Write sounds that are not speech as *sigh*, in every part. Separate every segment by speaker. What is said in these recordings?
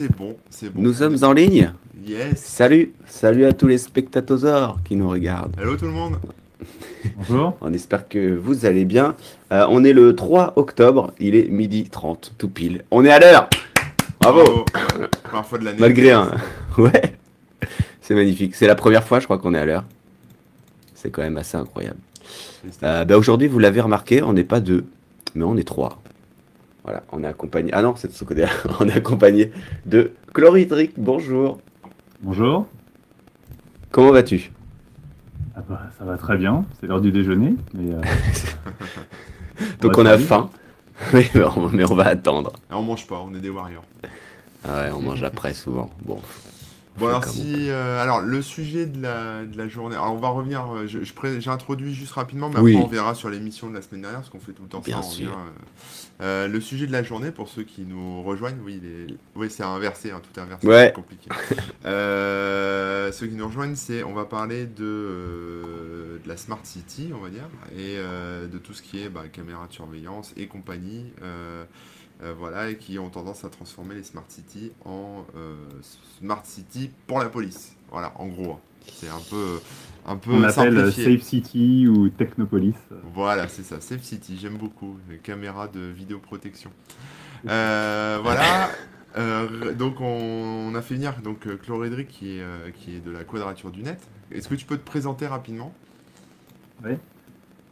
Speaker 1: C'est bon, c'est bon.
Speaker 2: Nous sommes en ligne.
Speaker 1: Yes.
Speaker 2: Salut, salut à tous les spectateurs qui nous regardent.
Speaker 1: Hello tout le monde.
Speaker 3: Bonjour.
Speaker 2: On espère que vous allez bien. Euh, on est le 3 octobre, il est midi 30, tout pile. On est à l'heure. Bravo.
Speaker 1: Première fois de l'année.
Speaker 2: Malgré un. *laughs* Ouais. C'est magnifique. C'est la première fois, je crois, qu'on est à l'heure. C'est quand même assez incroyable. Euh, bah, Aujourd'hui, vous l'avez remarqué, on n'est pas deux, mais on est trois. Voilà, on est accompagné. Ah non, c'est de ce côté-là. *laughs* On est accompagné de Chloridric. Bonjour.
Speaker 3: Bonjour.
Speaker 2: Comment vas-tu?
Speaker 3: Ah bah, ça va très bien, c'est l'heure du déjeuner. Mais, euh, *laughs*
Speaker 2: Donc on a faim. *laughs* Mais on, mais on va attendre.
Speaker 1: Ah, on mange pas, on est des warriors.
Speaker 2: Ah ouais, on mange après souvent. Bon.
Speaker 1: Bon alors si, euh, alors le sujet de la, de la journée, alors on va revenir, euh, je, je j'introduis juste rapidement, mais
Speaker 2: Oui.
Speaker 1: après on verra sur l'émission de la semaine dernière, parce qu'on fait tout le temps
Speaker 2: Bien
Speaker 1: ça.
Speaker 2: sûr.
Speaker 1: revient, euh, euh, le sujet de la journée, pour ceux qui nous rejoignent, oui, oui c'est inversé, hein, tout est inversé,
Speaker 2: Ouais.
Speaker 1: c'est compliqué. *laughs* Euh, ceux qui nous rejoignent, c'est, on va parler de, euh, de la Smart City, on va dire, et euh, de tout ce qui est bah, caméra de surveillance et compagnie. Euh, voilà, et qui ont tendance à transformer les Smart City en euh, Smart City pour la police. Voilà, en gros. hein. C'est un peu, un peu
Speaker 3: on appelle euh. Safe City ou Technopolis.
Speaker 1: Voilà, c'est ça, Safe City, j'aime beaucoup. Les caméras de vidéoprotection. *laughs* Euh, voilà. euh, donc on, on a fait venir donc Chloridric qui est, qui est de la Quadrature du Net. Est-ce que tu peux te présenter rapidement?
Speaker 3: Euh,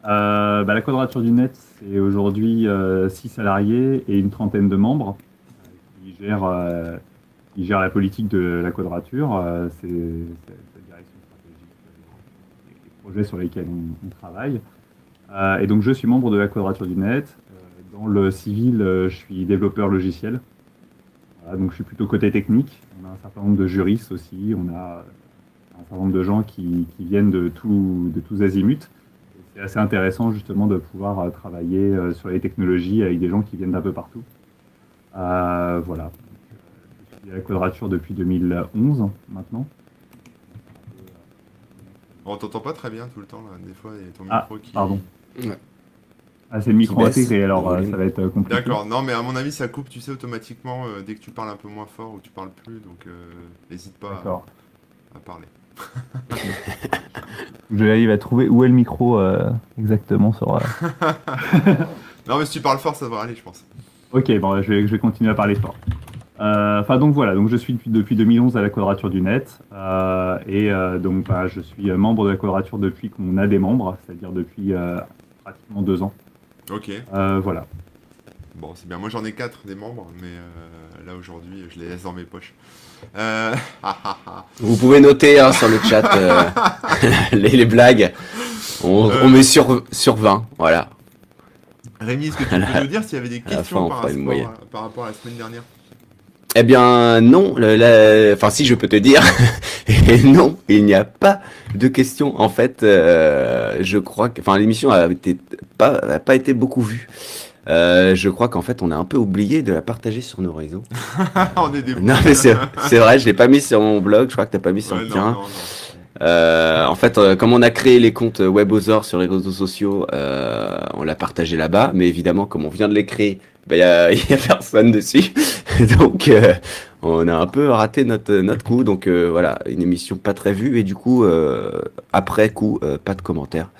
Speaker 3: bah, la Quadrature du Net, c'est aujourd'hui 6 salariés et une trentaine de membres euh, qui gèrent, euh, qui gèrent la politique de la Quadrature. Euh, c'est la direction stratégique euh, des, projets sur lesquels on, travaille. Euh, et donc je suis membre de la Quadrature du Net. Euh, dans le civil, euh, je suis développeur logiciel. Voilà, donc je suis plutôt côté technique. On a un certain nombre de juristes aussi. On a un certain nombre de gens qui, qui viennent de, tout, de tous azimuts. C'est assez intéressant justement de pouvoir euh, travailler euh, sur les technologies avec des gens qui viennent d'un peu partout. Euh, voilà. Je suis à la Quadrature depuis 2011 maintenant.
Speaker 1: On t'entend pas très bien tout le temps là. Des fois, il y a ton
Speaker 3: Ah,
Speaker 1: micro qui.
Speaker 3: pardon.
Speaker 2: Ouais.
Speaker 3: Ah, c'est le micro intégré, alors euh, ça va être compliqué.
Speaker 1: D'accord, non mais à mon avis ça coupe, tu sais, automatiquement euh, dès que tu parles un peu moins fort ou tu parles plus, donc euh, n'hésite pas à parler. *laughs*
Speaker 4: Je vais arriver à trouver où est le micro euh, exactement sur. euh, *laughs*
Speaker 1: Non mais si tu parles fort ça devrait aller je pense.
Speaker 3: Ok, bon, je vais, je vais continuer à parler fort. Euh, Enfin donc voilà, donc je suis depuis, depuis 2011 à la Quadrature du Net et donc bah, je suis membre de la Quadrature depuis qu'on a des membres, c'est-à-dire depuis pratiquement deux ans.
Speaker 1: Ok,
Speaker 3: voilà.
Speaker 1: bon c'est bien. Moi j'en ai quatre des membres, mais là aujourd'hui je les laisse dans mes poches. Euh... *laughs*
Speaker 2: Vous pouvez noter hein, sur le chat euh, *laughs* les, les blagues. On,
Speaker 1: Euh.
Speaker 2: on met sur, sur 20. Voilà.
Speaker 1: Rémi, est-ce que tu
Speaker 2: la-
Speaker 1: peux nous dire s'il y avait des
Speaker 2: fin,
Speaker 1: questions
Speaker 2: on
Speaker 1: par, rapport à, par rapport à la semaine dernière?
Speaker 2: Eh bien, non. le- la- Enfin, si je peux te dire. *laughs* Et non, il n'y a pas de questions. En fait, je crois que. Enfin, l'émission a, été pas, a pas été beaucoup vue. Euh, je crois qu'en fait, on a un peu oublié de la partager sur nos réseaux. *laughs*
Speaker 1: On est des
Speaker 2: Non, mais c'est vrai, je l'ai pas mis sur mon blog. Je crois que t'as pas mis sur
Speaker 1: Ouais,
Speaker 2: le
Speaker 1: non,
Speaker 2: tien.
Speaker 1: non, non.
Speaker 2: Euh, en fait, euh, comme on a créé les comptes Webosaur sur les réseaux sociaux, euh, on l'a partagé là-bas. Mais évidemment, comme on vient de les créer, il y, a, *laughs* y a personne dessus. *laughs* donc, on a un peu raté notre, notre coup. Donc, voilà, une émission pas très vue. Et du coup, après coup, pas de commentaires.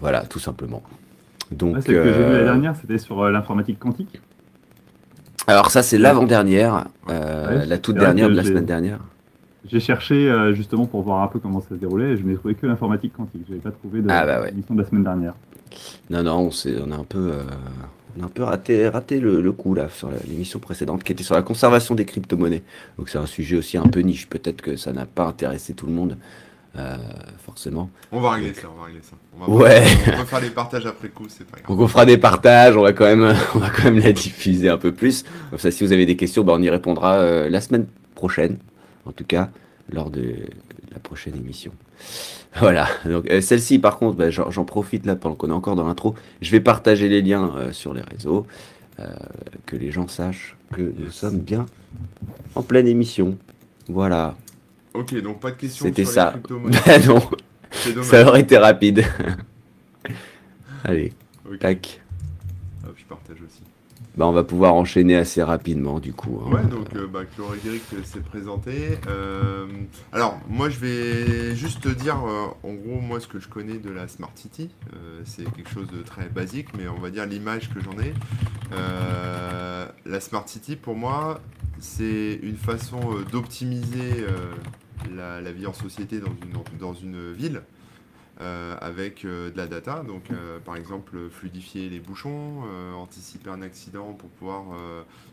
Speaker 2: Voilà, tout simplement. Donc,
Speaker 3: Ouais, Celle que j'ai vue
Speaker 2: euh,
Speaker 3: la dernière, c'était sur euh, l'informatique quantique.
Speaker 2: alors ça, c'est l'avant-dernière, euh,
Speaker 3: Ouais,
Speaker 2: la toute dernière de la semaine dernière.
Speaker 3: J'ai cherché euh, justement pour voir un peu comment ça se déroulait et je n'ai trouvé que l'informatique quantique. Je n'avais pas trouvé de
Speaker 2: Ah, bah ouais.
Speaker 3: de la semaine dernière.
Speaker 2: Non, non, on, a un peu, euh, on a un peu raté, raté le, le coup là sur la- l'émission précédente qui était sur la conservation des crypto-monnaies. Donc c'est un sujet aussi un peu niche. Peut-être que ça n'a pas intéressé tout le monde, euh, forcément.
Speaker 1: On va régler ça, on va régler ça. On va
Speaker 2: Ouais.
Speaker 1: On va faire des partages après coup, c'est pas grave.
Speaker 2: Donc on fera des partages, on va quand même, *laughs* on va quand même la diffuser un peu plus. Comme ça, si vous avez des questions, bah, on y répondra euh, la semaine prochaine, en tout cas lors de la prochaine émission. *laughs* Voilà. Donc euh, celle-ci, par contre, bah, j'en profite là pendant qu'on est encore dans l'intro. Je vais partager les liens sur les réseaux, que les gens sachent que nous sommes bien en pleine émission. Voilà.
Speaker 1: Ok, donc pas de questions
Speaker 2: C'était ça. Bah *laughs* non, ça aurait été rapide. *laughs* Allez, tac.
Speaker 1: Hop, je partage aussi.
Speaker 2: bah, on va pouvoir enchaîner assez rapidement du coup. hein.
Speaker 1: Ouais, donc euh, bah, euh, s'est présenté. Euh, alors, moi je vais juste te dire, euh, en gros, moi ce que je connais de la Smart City, c'est quelque chose de très basique, mais on va dire l'image que j'en ai. La Smart City, pour moi, c'est une façon d'optimiser la, la vie en société dans une, dans une ville. euh, avec euh, de la data, donc euh, par exemple fluidifier les bouchons, anticiper un accident pour pouvoir,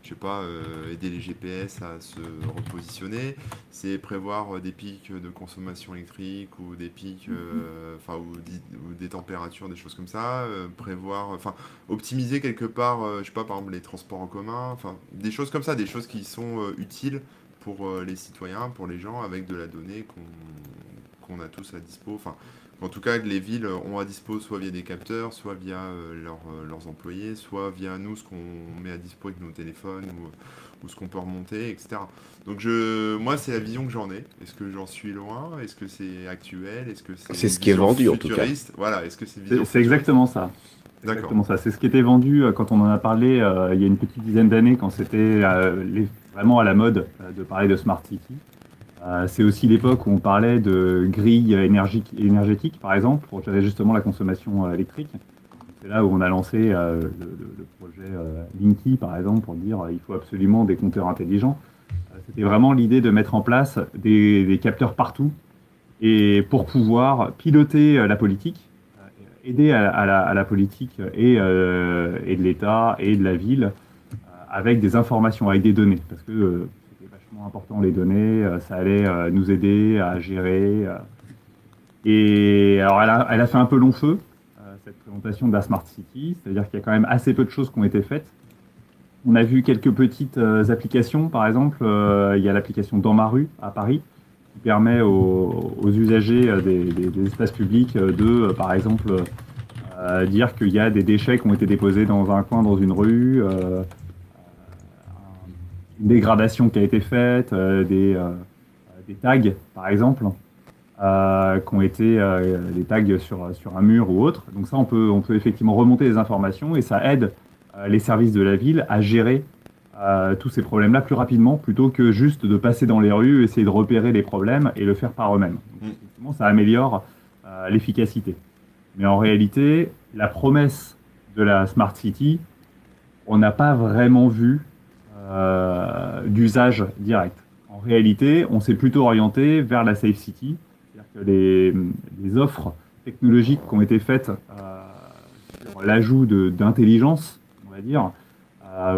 Speaker 1: je sais pas, aider les GPS à se repositionner, c'est prévoir des pics de consommation électrique ou des pics, euh, enfin ou, ou des températures, des choses comme ça, prévoir, enfin optimiser quelque part, je sais pas, par exemple les transports en commun, enfin des choses comme ça, des choses qui sont utiles pour euh, les citoyens, pour les gens, avec de la donnée qu'on qu'on a tous à dispo, enfin en tout cas, que les villes ont à dispo soit via des capteurs, soit via euh, leurs, euh, leurs employés, soit via nous, ce qu'on met à dispo avec nos téléphones ou, ou ce qu'on peut remonter, etc. Donc, je, moi, c'est la vision que j'en ai. Est-ce que j'en suis loin? Est-ce que c'est actuel? Est-ce que c'est
Speaker 2: C'est ce qui est vendu, en tout cas.
Speaker 1: Voilà, est-ce que c'est
Speaker 3: c'est exactement ça. C'est. Exactement ça. C'est ce qui était vendu euh, quand on en a parlé euh, il y a une petite dizaine d'années, quand c'était euh, vraiment à la mode de parler de Smart City. C'est aussi l'époque où on parlait de grille énergique, énergétique, par exemple, pour gérer justement la consommation électrique. C'est là où on a lancé le, projet Linky, par exemple, pour dire il faut absolument des compteurs intelligents. C'était vraiment l'idée de mettre en place des, des capteurs partout et pour pouvoir piloter la politique, aider à, la, politique et, euh, et de l'État et de la ville euh, avec des informations, avec des données, parce que euh, c'était vachement important les données, ça allait nous aider à gérer. Et alors elle a, elle a fait un peu long feu, cette présentation de la Smart City, c'est-à-dire qu'il y a quand même assez peu de choses qui ont été faites. On a vu quelques petites applications, par exemple, il y a l'application Dans ma rue à Paris, qui permet aux, usagers euh, des, espaces publics euh, de, euh, par exemple, dire qu'il y a des déchets qui ont été déposés dans un coin, dans une rue, une dégradation qui a été faite, des, tags, par exemple, qui ont été des tags sur, sur un mur ou autre. Donc ça, on peut, on peut effectivement remonter les informations et ça aide les services de la ville à gérer euh, tous ces problèmes-là plus rapidement plutôt que juste de passer dans les rues, essayer de repérer les problèmes et le faire par eux-mêmes. Donc,
Speaker 1: Mm.
Speaker 3: effectivement, ça améliore euh, l'efficacité. Mais en réalité, la promesse de la Smart City, on n'a pas vraiment vu euh, d'usage direct. En réalité, on s'est plutôt orienté vers la Safe City, c'est-à-dire que les, les offres technologiques qui ont été faites sur l'ajout d'intelligence, on va dire,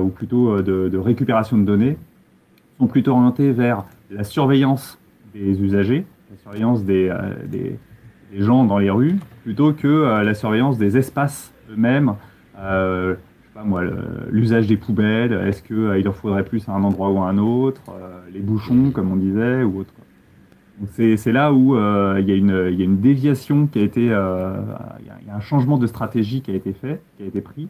Speaker 3: ou plutôt euh, de, récupération de données, sont plutôt orientées vers la surveillance des usagers, la surveillance des, euh, gens dans les rues, plutôt que euh, la surveillance des espaces eux-mêmes. Euh, l'usage des poubelles, est-ce qu'il leur faudrait plus à un endroit ou à un autre, euh, les bouchons, comme on disait, ou autre. C'est là où euh, il y, a une- déviation qui a été, euh, il y a un changement de stratégie qui a été fait, qui a été pris.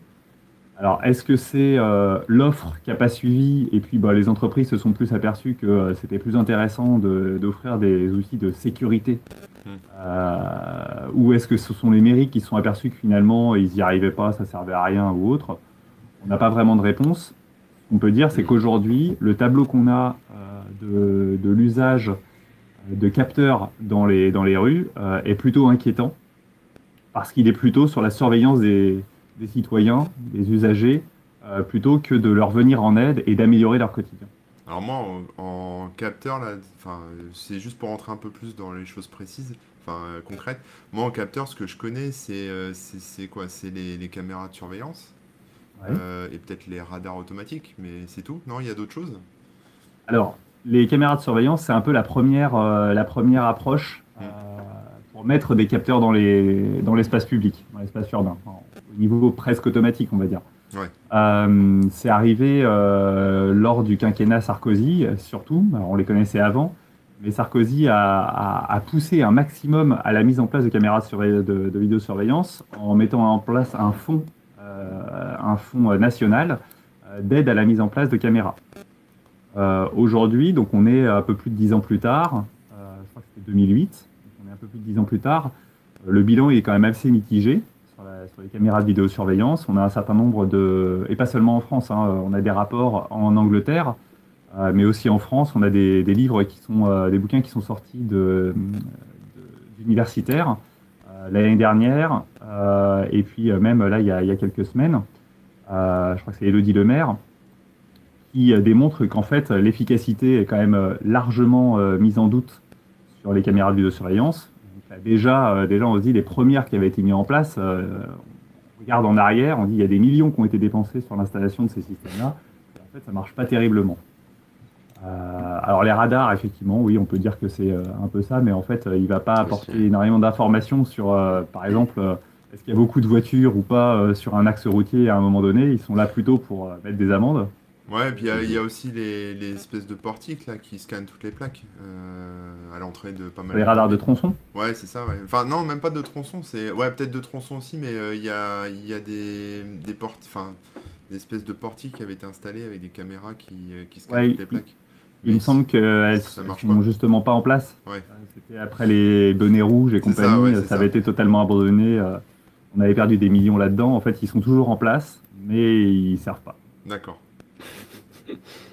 Speaker 3: Alors, est-ce que c'est euh, l'offre qui n'a pas suivi? Et puis bah, les entreprises se sont plus aperçues que euh, c'était plus intéressant de- d'offrir des outils de sécurité.
Speaker 1: Mm.
Speaker 3: euh, Ou est-ce que ce sont les mairies qui se sont aperçus que finalement ils n'y arrivaient pas, ça servait à rien ou autre? On n'a pas vraiment de réponse. Ce qu'on peut dire, c'est qu'aujourd'hui, le tableau qu'on a de, de l'usage de capteurs dans les, dans les rues est plutôt inquiétant. Parce qu'il est plutôt sur la surveillance des, des citoyens, des usagers, euh, plutôt que de leur venir en aide et d'améliorer leur quotidien.
Speaker 1: Alors moi, en, en capteur, là, c'est juste pour rentrer un peu plus dans les choses précises, enfin euh, concrètes. Moi, en capteur, ce que je connais, c'est euh, quoi? C'est les, les caméras de surveillance
Speaker 3: Ouais.
Speaker 1: euh, et peut-être les radars automatiques, mais c'est tout? Non, il y a d'autres choses?
Speaker 3: Alors, les caméras de surveillance, c'est un peu la première, la première approche euh, pour mettre des capteurs dans les dans l'espace public, dans l'espace urbain, niveau presque automatique, on va dire.
Speaker 1: Ouais.
Speaker 3: Euh, c'est arrivé euh, lors du quinquennat Sarkozy, surtout. Alors, on les connaissait avant, mais Sarkozy a, a- a poussé un maximum à la mise en place de caméras de, surveille- de, de vidéosurveillance en mettant en place un fonds, euh, un fonds national d'aide à la mise en place de caméras. Aujourd'hui, donc on est un peu plus de 10 ans plus tard, je crois que c'était 2008, donc on est un peu plus de 10 ans plus tard, le bilan il est quand même assez mitigé, sur, la- sur les caméras de vidéosurveillance. On a un certain nombre de, et pas seulement en France, hein, on a des rapports en Angleterre, euh, mais aussi en France. On a des, livres qui sont, euh, des bouquins qui sont sortis d'universitaires euh, l'année dernière, euh, et puis euh, même là il y a, il y a quelques semaines. Euh, je crois que c'est Elodie Lemaire qui euh, démontre qu'en fait l'efficacité est quand même euh, largement euh, mise en doute sur les caméras de vidéosurveillance. Là, déjà, euh, déjà, on se dit les premières qui avaient été mises en place, euh, on regarde en arrière, on dit il y a des millions qui ont été dépensés sur l'installation de ces systèmes-là. En fait, ça marche pas terriblement. Euh, alors les radars, effectivement, oui, on peut dire que c'est euh, un peu ça, mais en fait, euh, il va pas apporter énormément d'informations sur, par exemple, est-ce qu'il y a beaucoup de voitures ou pas sur un axe routier à un moment donné. Ils sont là plutôt pour mettre des amendes.
Speaker 1: Ouais, et puis il y a- il y, a aussi les, les espèces de portiques là qui scannent toutes les plaques euh, à l'entrée de pas mal
Speaker 3: Les radars de tronçon.
Speaker 1: Ouais, c'est ça, ouais. Enfin, non, même pas de tronçon, c'est. Ouais, peut-être de tronçon aussi, mais euh, il y a, il y a des, des portes. Enfin, des espèces de portiques qui avaient été installées avec des caméras qui, euh, qui scannent
Speaker 3: Ouais,
Speaker 1: toutes les plaques.
Speaker 3: Il me semble qu'elles sont justement pas en place.
Speaker 1: Ouais.
Speaker 3: Euh, C'était après les bonnets rouges et
Speaker 1: ça,
Speaker 3: compagnie, ça,
Speaker 1: ça.
Speaker 3: avait été totalement abandonné. on avait perdu des millions là-dedans. En fait, ils sont toujours en place, mais ils servent pas.
Speaker 1: D'accord.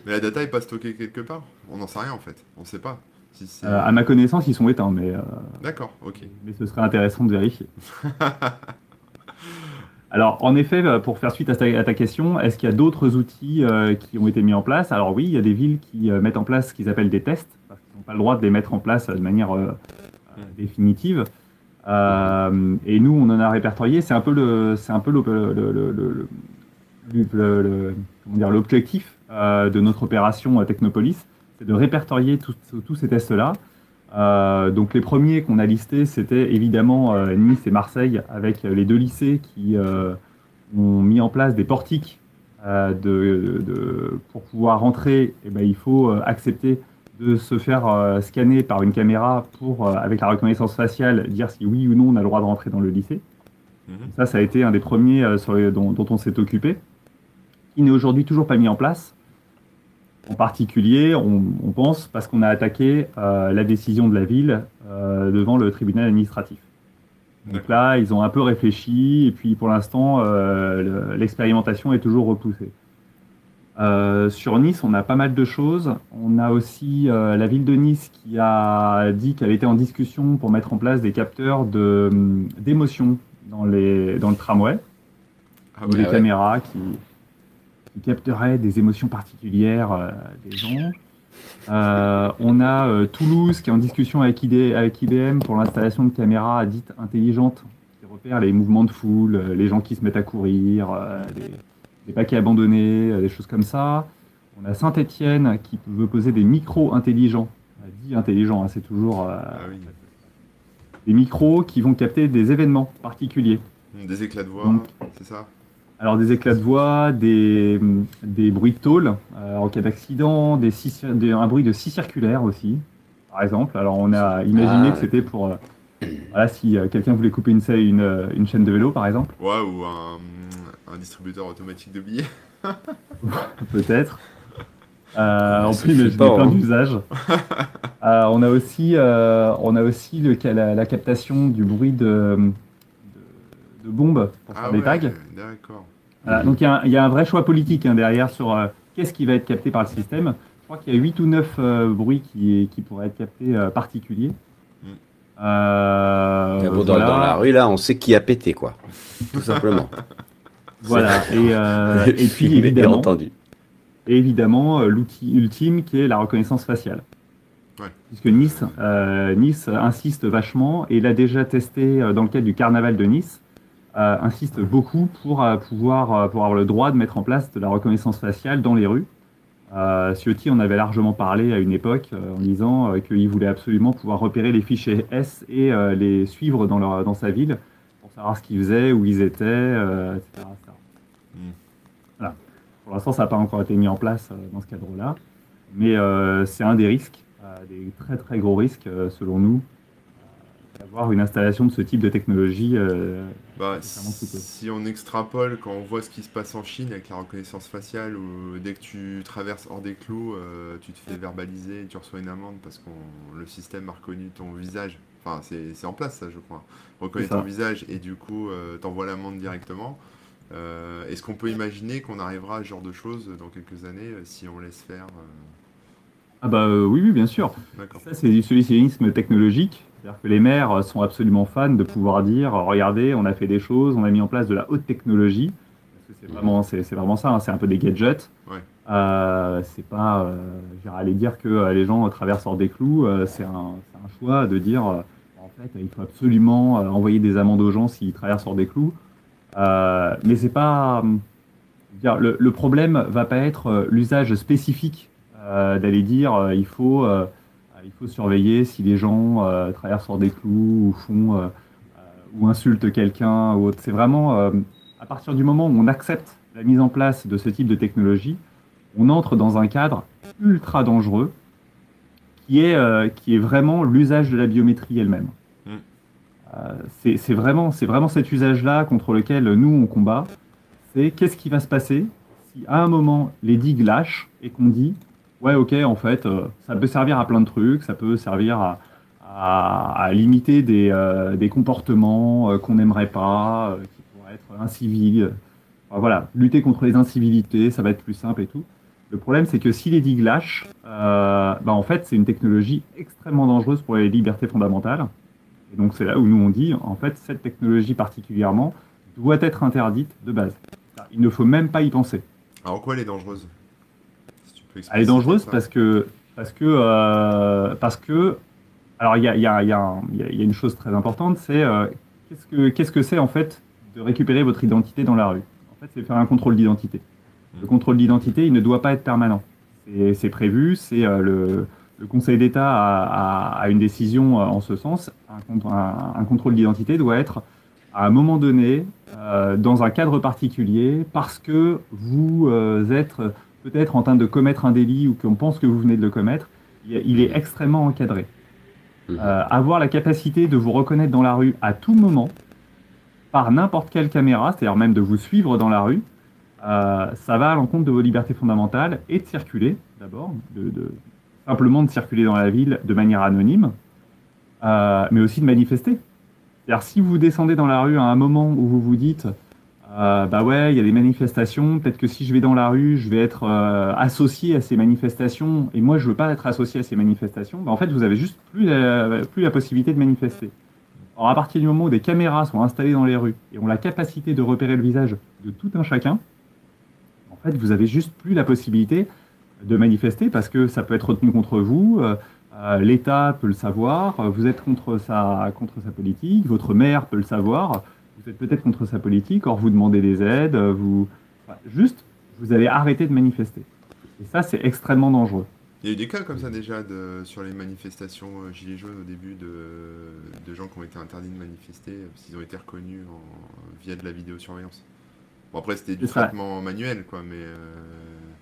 Speaker 1: Mais la data est pas stockée quelque part On n'en sait rien en fait. On sait pas. Si.
Speaker 3: Euh, à ma connaissance, ils sont éteints, mais, euh,
Speaker 1: D'accord, ok.
Speaker 3: mais ce serait intéressant de vérifier. *laughs* Alors, en effet, euh, pour faire suite à ta, à ta question, est-ce qu'il y a d'autres outils euh, qui ont été mis en place? Alors oui, il y a des villes qui mettent en place ce qu'ils appellent des tests, parce qu'ils n'ont pas le droit de les mettre en place de manière définitive. Et nous, on en a répertorié. C'est un peu le, c'est un peu le, le- le- le- le- le- le- le- comment dire, l'objectif de notre opération euh, Technopolis, c'est de répertorier tous ces tests-là. Euh, donc les premiers qu'on a listés, c'était évidemment euh, Nice et Marseille, avec euh, les deux lycées qui euh, ont mis en place des portiques euh, de, de- pour pouvoir rentrer. Et ben, il faut euh, accepter de se faire euh, scanner par une caméra pour, euh, avec la reconnaissance faciale, dire si oui ou non on a le droit de rentrer dans le lycée.
Speaker 1: Mhm.
Speaker 3: Ça, ça a été un des premiers euh, sur les- dont, dont on s'est occupé, qui n'est aujourd'hui toujours pas mis en place. En particulier, on, on pense parce qu'on a attaqué euh, la décision de la ville euh, devant le tribunal administratif. Donc là, ils ont un peu réfléchi, et puis pour l'instant, euh, le- l'expérimentation est toujours repoussée. Euh, sur Nice, on a pas mal de choses. On a aussi euh, la ville de Nice qui a dit qu'elle était en discussion pour mettre en place des capteurs de, d'émotion dans, les, dans le tramway,
Speaker 1: Ah
Speaker 3: ou
Speaker 1: ouais.
Speaker 3: des
Speaker 2: ouais.
Speaker 3: caméras qui, qui capteraient des émotions particulières euh, des gens. Euh, on a euh, Toulouse qui est en discussion avec, ID avec IBM pour l'installation de caméras dites intelligentes qui repèrent les mouvements de foule, euh, les gens qui se mettent à courir, les, les paquets abandonnés, des choses comme ça. On a Saint-Étienne qui veut poser des micros intelligents, dit intelligents, hein, c'est toujours
Speaker 1: Ah oui.
Speaker 3: des micros qui vont capter des événements particuliers.
Speaker 1: Des éclats de voix, c'est ça?
Speaker 3: Alors des éclats de voix, des, des bruits de tôle euh, en cas d'accident, des des- un bruit de scie circulaire aussi, par exemple. Alors on a imaginé
Speaker 2: Ah,
Speaker 3: que c'était pour euh, voilà, si euh, quelqu'un voulait couper une, une, une chaîne de vélo, par exemple,
Speaker 1: Ouais, ou un, un distributeur automatique de billets. *laughs*
Speaker 3: peut-être. Euh, on peut imaginer
Speaker 2: peur,
Speaker 3: plein
Speaker 2: hein.
Speaker 3: d'usages. *laughs* Euh, on a aussi, euh, on a aussi le, la, la captation du bruit de, de, de bombes pour faire
Speaker 1: Ah
Speaker 3: des
Speaker 1: ouais,
Speaker 3: tags.
Speaker 1: d'accord.
Speaker 3: Voilà, donc il y, a un- il y a un vrai choix politique hein, derrière sur euh, qu'est-ce qui va être capté par le système. Je crois qu'il y a 8 ou 9 euh, bruits qui, qui pourraient être captés euh, particuliers.
Speaker 1: Mm.
Speaker 2: Bon, dans,
Speaker 3: voilà,
Speaker 2: dans la rue, là, on sait qui a pété, quoi. Tout simplement. *laughs*
Speaker 3: Voilà. Et, euh, et puis *laughs* évidemment,
Speaker 2: entendu.
Speaker 3: et évidemment l'outil ultime qui est la reconnaissance faciale.
Speaker 1: Ouais.
Speaker 3: Puisque Nice, euh, Nice insiste vachement et l'a déjà testé dans le cadre du carnaval de Nice. Euh, insiste beaucoup pour euh, pouvoir euh, pour avoir le droit de mettre en place de la reconnaissance faciale dans les rues. Euh, Ciotti en avait largement parlé à une époque euh, en disant euh, qu'il voulait absolument pouvoir repérer les fichiers S et les suivre dans, leur, dans sa ville pour savoir ce qu'ils faisaient, où ils étaient, etc., etc.
Speaker 1: Mm.
Speaker 3: Voilà. Pour l'instant, ça n'a pas encore été mis en place dans ce cadre-là, mais c'est un des risques, des très très gros risques selon nous, d'avoir une installation de ce type de technologie
Speaker 1: Bah, si on extrapole, quand on voit ce qui se passe en Chine avec la reconnaissance faciale, où dès que tu traverses hors des clous, euh, tu te fais verbaliser et tu reçois une amende parce que le système a reconnu ton visage. Enfin, c'est en place, ça, je crois.
Speaker 3: Ça.
Speaker 1: ton visage et du coup, euh, t'envoies l'amende directement. Euh, Est-ce qu'on peut imaginer qu'on arrivera à ce genre de choses dans quelques années euh, si on laisse faire
Speaker 3: Ah bah oui, oui, bien sûr. Ça, c'est du solutionnisme technologique. C'est-à-dire que les maires euh, sont absolument fans de pouvoir dire, euh, regardez, on a fait des choses, on a mis en place de la haute technologie. Que c'est vraiment, c'est, vraiment ça, hein, c'est un peu des gadgets.
Speaker 1: Ouais.
Speaker 3: Euh, c'est pas, euh, aller dire que les gens traversent hors des clous. c'est, un, choix de dire, en fait, il faut absolument envoyer des amendes aux gens s'ils traversent hors des clous. Euh, mais c'est pas, dire, le, le problème va pas être l'usage spécifique euh, d'aller dire, il faut il faut surveiller si les gens euh, traversent hors des clous ou font euh, euh, ou insultent quelqu'un ou autre. C'est vraiment à partir du moment où on accepte la mise en place de ce type de technologie, on entre dans un cadre ultra dangereux qui est, qui est vraiment l'usage de la biométrie elle-même.
Speaker 1: Mm.
Speaker 3: Euh, c'est vraiment, c'est vraiment cet usage-là contre lequel nous on combat. C'est qu'est-ce qui va se passer si à un moment les digues lâchent et qu'on dit ouais ok en fait euh, ça peut servir à plein de trucs, ça peut servir à, à- limiter des, euh, des comportements euh, qu'on n'aimerait pas, qui pourraient être incivils. Voilà, lutter contre les incivilités, ça va être plus simple et tout. Le problème, c'est que si les digues lâchent, bah, en fait, c'est une technologie extrêmement dangereuse pour les libertés fondamentales. Et donc, c'est là où nous on dit, en fait, cette technologie particulièrement doit être interdite de base. Il ne faut même pas y penser.
Speaker 1: Alors, en quoi elle est dangereuse?
Speaker 3: Elle est dangereuse parce que, parce que, euh, parce que, alors il y a, y, a, y, a y une chose très importante, c'est euh, qu'est-ce que qu'est-ce que c'est en fait de récupérer votre identité dans la rue? En fait, c'est faire un contrôle d'identité. Le contrôle d'identité, il ne doit pas être permanent. C'est prévu, c'est euh, le, le Conseil d'État a, a- une décision en ce sens. Un, con- un- un contrôle d'identité doit être à un moment donné, dans un cadre particulier, parce que vous êtes peut-être en train de commettre un délit ou qu'on pense que vous venez de le commettre, il est extrêmement encadré.
Speaker 2: Mhm.
Speaker 3: Euh, avoir la capacité de vous reconnaître dans la rue à tout moment, par n'importe quelle caméra, c'est-à-dire même de vous suivre dans la rue, euh, ça va à l'encontre de vos libertés fondamentales et de circuler, d'abord, de, de- simplement de circuler dans la ville de manière anonyme, euh, mais aussi de manifester. C'est-à-dire si vous descendez dans la rue à un moment où vous vous dites euh, bah ouais, il y a des manifestations. Peut-être que si je vais dans la rue, je vais être euh, associé à ces manifestations. Et moi, je veux pas être associé à ces manifestations. Bah, en fait, vous avez juste plus la, possibilité de manifester. Alors, à partir du moment où des caméras sont installées dans les rues et ont la capacité de repérer le visage de tout un chacun, en fait, vous avez juste plus la possibilité de manifester parce que ça peut être retenu contre vous. euh, L'État peut le savoir. Vous êtes contre sa, contre sa politique. Votre maire peut le savoir vous êtes peut-être contre sa politique, or vous demandez des aides, euh, vous enfin, juste vous allez arrêter de manifester. Et ça, c'est extrêmement dangereux.
Speaker 1: Il y a eu des cas comme ça déjà de, sur les manifestations euh, Gilets jaunes au début de, de gens qui ont été interdits de manifester euh, parce qu'ils ont été reconnus en- via de la vidéosurveillance. Bon après c'était du
Speaker 3: ça.
Speaker 1: traitement manuel quoi mais euh,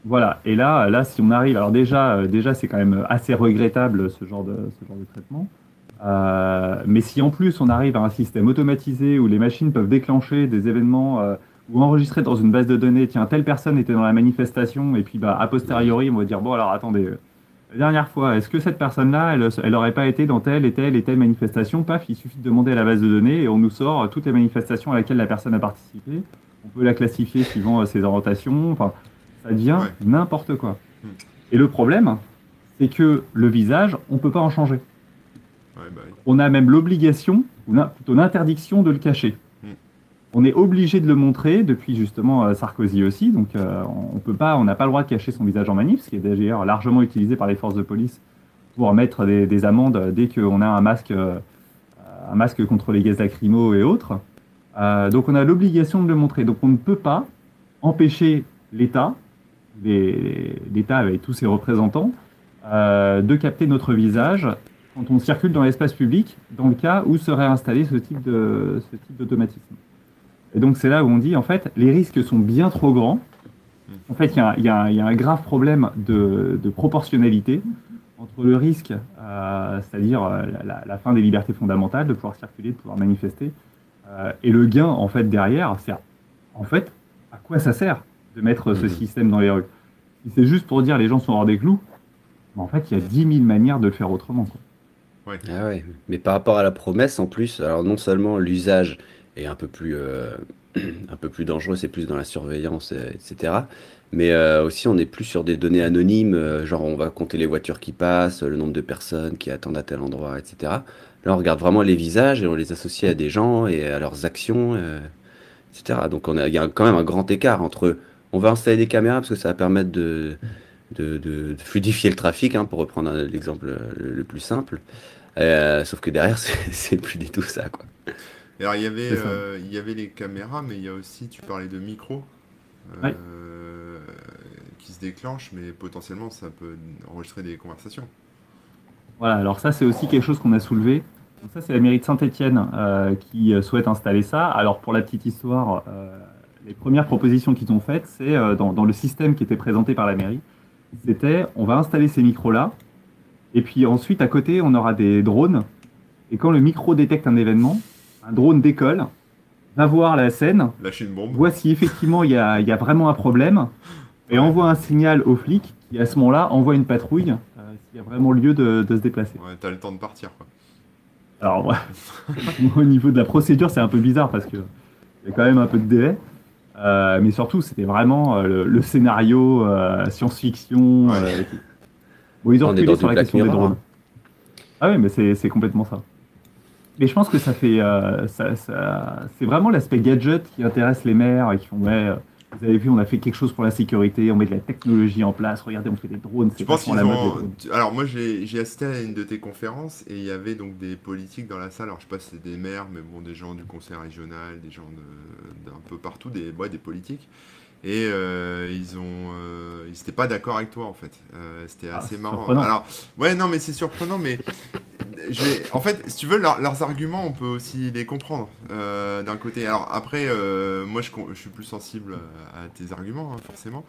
Speaker 3: Voilà. Et là, là, si on arrive, alors déjà, euh, déjà, c'est quand même assez regrettable ce genre de, ce genre de traitement. Euh, mais si en plus on arrive à un système automatisé où les machines peuvent déclencher des événements euh, ou enregistrer dans une base de données, tiens, telle personne était dans la manifestation, et puis bah, a posteriori, on va dire, bon, alors attendez, euh, la dernière fois, est-ce que cette personne-là, elle, elle aurait pas été dans telle et telle et telle manifestation? Paf, il suffit de demander à la base de données et on nous sort euh, toutes les manifestations à laquelle la personne a participé. On peut la classifier suivant euh, ses orientations. Enfin, ça devient
Speaker 1: Ouais.
Speaker 3: n'importe quoi.
Speaker 1: Hmm.
Speaker 3: Et le problème, c'est que le visage, on peut pas en changer.
Speaker 1: Ouais bah oui.
Speaker 3: On a même l'obligation, ou plutôt l'interdiction de le cacher.
Speaker 1: Mm.
Speaker 3: On est obligé de le montrer depuis justement euh, Sarkozy aussi, donc euh, on peut pas, on n'a pas le droit de cacher son visage en manif, ce qui est d'ailleurs largement utilisé par les forces de police pour mettre des, des amendes dès qu'on a un masque, euh, un masque contre les gaz lacrymaux et autres. Euh, donc on a l'obligation de le montrer. Donc on ne peut pas empêcher l'État, l'État avec tous ses représentants, euh, de capter notre visage quand on circule dans l'espace public, dans le cas où serait installé ce type de ce type d'automatisme. Et donc c'est là où on dit en fait les risques sont bien trop grands. En fait, il y a, un- il y a un- il y a un grave problème de, de proportionnalité entre le risque, euh, c'est-à-dire euh, la, la- fin des libertés fondamentales, de pouvoir circuler, de pouvoir manifester, euh, et le gain en fait derrière. C'est en fait à quoi ça sert de mettre ce
Speaker 2: Mhm.
Speaker 3: système dans les rues? Si c'est juste pour dire les gens sont hors des clous, mais en fait il y a 10 000 manières de le faire autrement. quoi.
Speaker 2: Ah ouais. Mais par rapport à la promesse, en plus, alors non seulement l'usage est un peu plus, euh, *clears throat* un peu plus dangereux, c'est plus dans la surveillance, euh, etc. Mais euh, aussi, on est plus sur des données anonymes, genre on va compter les voitures qui passent, le nombre de personnes qui attendent à tel endroit, etc. Là, on regarde vraiment les visages et on les associe à des gens et à leurs actions, etc. Donc, il y a quand même un grand écart entre on va installer des caméras parce que ça va permettre de, de, fluidifier le trafic, hein, pour reprendre l'exemple le, le plus simple. Euh, sauf que derrière, *laughs* c'est plus du tout ça, quoi.
Speaker 1: Et alors, il y avait,
Speaker 3: C'est ça.
Speaker 1: euh, il y avait les caméras, mais il y a aussi, tu parlais de micro, euh,
Speaker 3: Ouais.
Speaker 1: qui se déclenchent, mais potentiellement, ça peut enregistrer des conversations.
Speaker 3: Voilà, alors ça, c'est aussi quelque chose qu'on a soulevé. Donc ça, c'est la mairie de Saint-Étienne euh, qui souhaite installer ça. Alors, pour la petite histoire, euh, les premières propositions qu'ils ont faites, c'est euh, dans, dans le système qui était présenté par la mairie, c'était on va installer ces micros-là, et puis ensuite, à côté, on aura des drones. Et quand le micro détecte un événement, un drone décolle, va voir la scène,
Speaker 1: Lâcher une bombe.
Speaker 3: voit si effectivement il y a, il y a vraiment un problème et envoie un signal aux flics qui à ce moment-là envoie une patrouille euh, s'il y a vraiment lieu de, de se déplacer.
Speaker 1: Ouais, t'as le temps de partir, quoi.
Speaker 3: Alors ouais, *laughs* au niveau de la procédure c'est un peu bizarre parce que il y a quand même un peu de délai. Euh, mais surtout c'était vraiment euh, le, le scénario science-fiction.
Speaker 1: Ouais.
Speaker 3: Bon, ils ont
Speaker 2: On
Speaker 3: reculé sur la
Speaker 2: Black
Speaker 3: question des drones.
Speaker 2: hein.
Speaker 3: Ah oui, mais c'est c'est complètement ça. Mais je pense que ça fait, euh, ça, ça- c'est vraiment l'aspect gadget qui intéresse les maires et qui font ouais, euh, vous avez vu, on a fait quelque chose pour la sécurité, on met de la technologie en place. Regardez, on fait des drones.
Speaker 1: Je
Speaker 3: C'est
Speaker 1: pense qu'ils ont. Alors moi j'ai j'ai assisté à une de tes conférences et il y avait donc des politiques dans la salle. Alors je sais pas si c'était des maires, mais bon des gens du conseil régional, des gens de- d'un peu partout, des ouais, des politiques. Et euh, ils ont euh, ils étaient pas d'accord avec toi en fait. Euh, c'était
Speaker 3: Ah,
Speaker 1: assez marrant.
Speaker 3: surprenant.
Speaker 1: Alors ouais non mais c'est surprenant mais je vais- en fait si tu veux leur- leurs arguments on peut aussi les comprendre d'un côté. Alors après moi je, suis plus sensible à, tes arguments hein, forcément.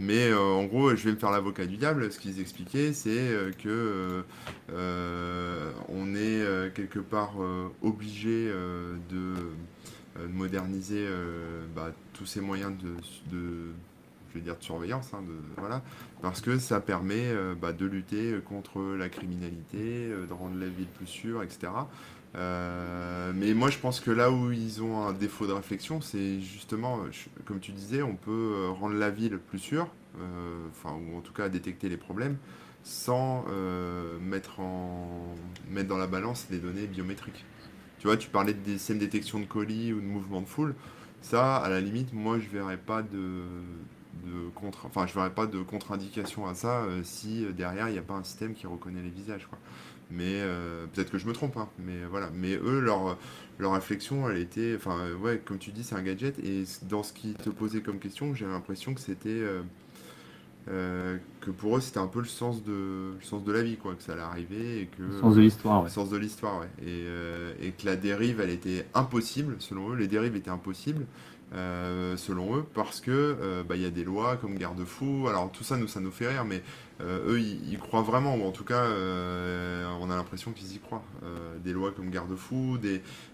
Speaker 1: Mais en gros, je vais me faire l'avocat du diable. Ce qu'ils expliquaient, c'est que on est quelque part obligé de, de moderniser bah, tous ces moyens de, je vais dire de surveillance, hein, voilà, parce que ça permet euh, bah, de lutter contre la criminalité, euh, de rendre la ville plus sûre, etc. Euh, mais moi, je pense que là où ils ont un défaut de réflexion, c'est justement, comme tu disais, on peut rendre la ville plus sûre, ou en tout cas détecter les problèmes, sans mettre, en, mettre dans la balance les données biométriques. Tu vois, tu parlais de systèmes de détection de colis ou de mouvement de foule. Ça, à la limite, moi, je verrais pas de, contre, enfin, je verrais pas de contre-indication à ça euh, si euh, derrière il n'y a pas un système qui reconnaît les visages, quoi. Mais euh, peut-être que je me trompe, hein, mais voilà. Mais eux, leur, leur réflexion, elle était, enfin, ouais, comme tu dis, c'est un gadget. Et dans ce qu'ils te posaient comme question, j'ai l'impression que c'était, euh, que pour eux, c'était un peu le sens de, le sens de la vie, quoi, que ça allait arriver et que.
Speaker 3: Le sens de l'histoire. Ouais.
Speaker 1: sens de l'histoire, ouais. Et, euh, et que la dérive, elle était impossible, selon eux. Les dérives étaient impossibles, euh, selon eux, parce que bah, il y a des lois comme garde-fou. Alors tout ça, nous, ça nous fait rire, mais euh, eux, ils, croient vraiment, ou en tout cas, euh, on a l'impression qu'ils y croient. Euh, des lois comme garde-fou,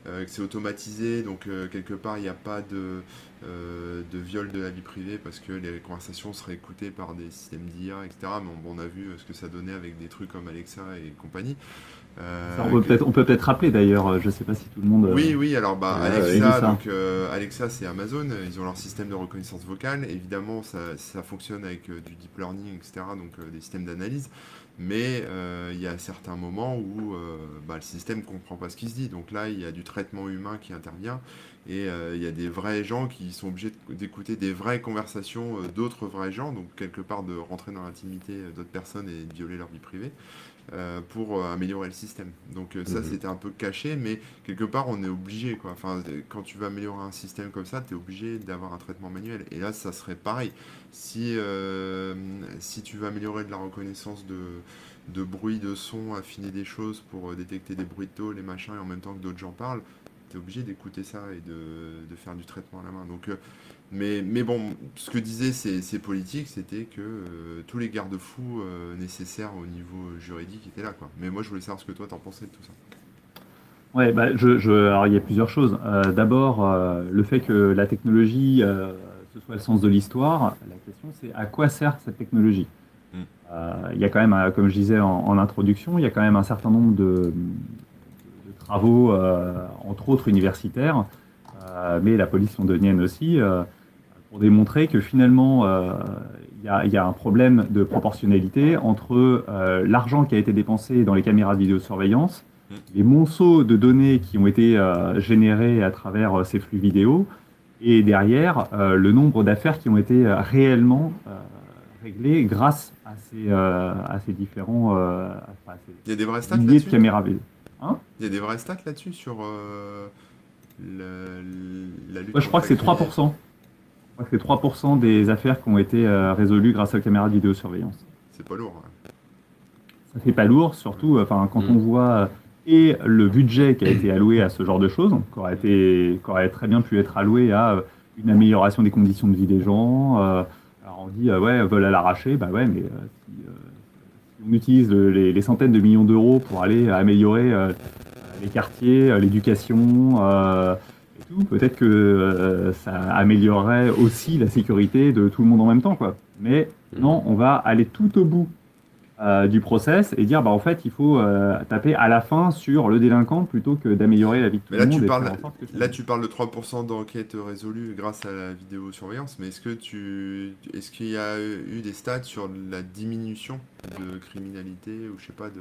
Speaker 1: que c'est automatisé, donc quelque part, il n'y a pas de, de viol de la vie privée parce que les conversations seraient écoutées par des systèmes d'IA, etc. Mais on, on a vu ce que ça donnait avec des trucs comme Alexa et compagnie. Euh,
Speaker 3: Ça, on peut peut-être peut rappeler d'ailleurs, euh, je sais pas si tout le monde. euh,
Speaker 1: oui, oui, alors bah, Alexa, donc, Alexa c'est Amazon, ils ont leur système de reconnaissance vocale, évidemment ça, ça fonctionne avec du deep learning, etc., donc des systèmes d'analyse, mais il y a certains moments où bah, le système ne comprend pas ce qui se dit, donc là il y a du traitement humain qui intervient, et euh, il y a des vrais gens qui sont obligés d'écouter des vraies conversations euh, d'autres vrais gens, donc quelque part de rentrer dans l'intimité d'autres personnes et de violer leur vie privée. Euh, pour euh, améliorer le système. Donc euh, ça
Speaker 2: Mhm.
Speaker 1: c'était un peu caché, mais quelque part on est obligé quoi. Enfin quand tu veux améliorer un système comme ça, tu es obligé d'avoir un traitement manuel. Et là ça serait pareil. Si euh, si tu veux améliorer de la reconnaissance de de bruit, de son, affiner des choses pour détecter des bruits de taux, les machins, et en même temps que d'autres gens parlent, tu es obligé d'écouter ça et de, de faire du traitement à la main. Donc, euh, mais, mais bon, ce que disaient ces, ces politiques, c'était que euh, tous les garde-fous euh, nécessaires au niveau juridique étaient là. Quoi. Mais moi, je voulais savoir ce que toi, t'en pensais de tout ça.
Speaker 3: Ouais, bah, je, je, alors il y a plusieurs choses. Euh, D'abord, euh, le fait que la technologie, euh, ce soit le sens de l'histoire, la question c'est à quoi sert cette technologie?
Speaker 1: Mm.
Speaker 3: Euh, il y a quand même, comme je disais en, en introduction, il y a quand même un certain nombre de travaux, euh, entre autres universitaires, euh, mais la police londonienne aussi, euh, pour démontrer que finalement, il y, a, il y a un problème de proportionnalité entre l'argent qui a été dépensé dans les caméras de vidéosurveillance,
Speaker 1: Mm.
Speaker 3: les monceaux de données qui ont été générés à travers ces flux vidéo, et derrière, le nombre d'affaires qui ont été réellement réglées grâce à ces, euh, à ces différents euh, à ces
Speaker 1: Il y a des vrais stats
Speaker 3: milliers de caméras vidéo.
Speaker 1: Il y a des vrais stats là-dessus sur euh, le- la lutte
Speaker 3: Ouais, je crois que c'est
Speaker 1: contre la
Speaker 3: 3%. Je crois que c'est 3% des affaires qui ont été euh, résolues grâce aux caméras de vidéosurveillance.
Speaker 1: C'est pas lourd. ouais.
Speaker 3: Ça fait pas lourd, surtout euh, enfin, quand
Speaker 2: Mm.
Speaker 3: on voit euh, et le budget qui a été alloué à ce genre de choses, qui aurait, été, qui aurait très bien pu être alloué à euh, une amélioration des conditions de vie des gens. euh, alors on dit, euh, ouais, veulent à l'arracher, bah ouais, mais euh, euh, si on utilise le- les, les centaines de millions d'euros pour aller améliorer euh, les quartiers, euh, l'éducation euh, et tout, peut-être que euh, ça améliorerait aussi la sécurité de tout le monde en même temps, quoi. Mais non, on va aller tout au bout euh, du process et dire bah en fait il faut euh, taper à la fin sur le délinquant plutôt que d'améliorer la vie de tout
Speaker 1: Mais
Speaker 3: le
Speaker 1: là,
Speaker 3: monde.
Speaker 1: tu parles- Là, tu parles de 3% d'enquêtes résolues grâce à la vidéosurveillance, mais est-ce que tu, est-ce qu'il y a eu des stats sur la diminution de criminalité ou je sais pas de,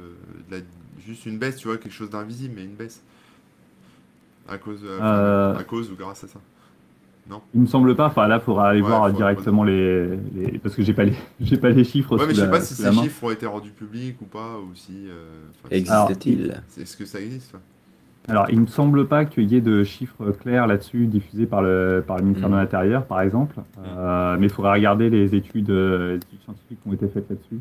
Speaker 1: de la, juste une baisse, tu vois, quelque chose d'invisible, mais une baisse à cause, Euh. à cause ou grâce à ça?
Speaker 3: Il me semble pas. Enfin là, faudra aller
Speaker 1: Ouais,
Speaker 3: voir directement les, les- parce que j'ai pas les *laughs* j'ai pas les chiffres.
Speaker 1: Ouais, mais je sais
Speaker 3: la-
Speaker 1: pas si ces chiffres ont été rendus publics ou pas, ou si. euh,
Speaker 2: Existe-t-il
Speaker 1: c'est- Est-ce que ça existe
Speaker 3: Alors, il me semble pas qu'il y ait de chiffres clairs là-dessus diffusés par le, par le ministère
Speaker 2: Mm.
Speaker 3: de l'Intérieur, par exemple. Euh, mais il faudra regarder les études, euh, études scientifiques qui ont été faites là-dessus.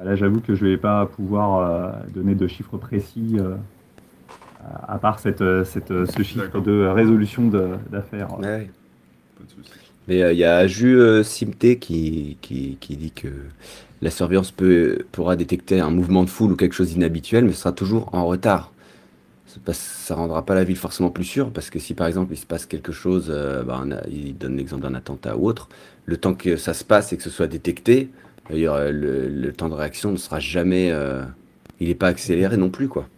Speaker 3: Euh, là, j'avoue que je vais pas pouvoir euh, donner de chiffres précis, euh, à part cette, euh, cette, euh, ce chiffre de résolution de- d'affaires.
Speaker 2: Ouais.
Speaker 1: Pas de souci.
Speaker 2: Mais euh, il y a Aju euh, Simté qui, qui, qui dit que la surveillance peut, pourra détecter un mouvement de foule ou quelque chose d'inhabituel, mais ce sera toujours en retard. Ça rendra pas la ville forcément plus sûre, parce que si par exemple il se passe quelque chose, euh, bah, a- il donne l'exemple d'un attentat ou autre, le temps que ça se passe et que ce soit détecté, d'ailleurs euh, le, le temps de réaction ne sera jamais, euh, il n'est pas accéléré non plus quoi.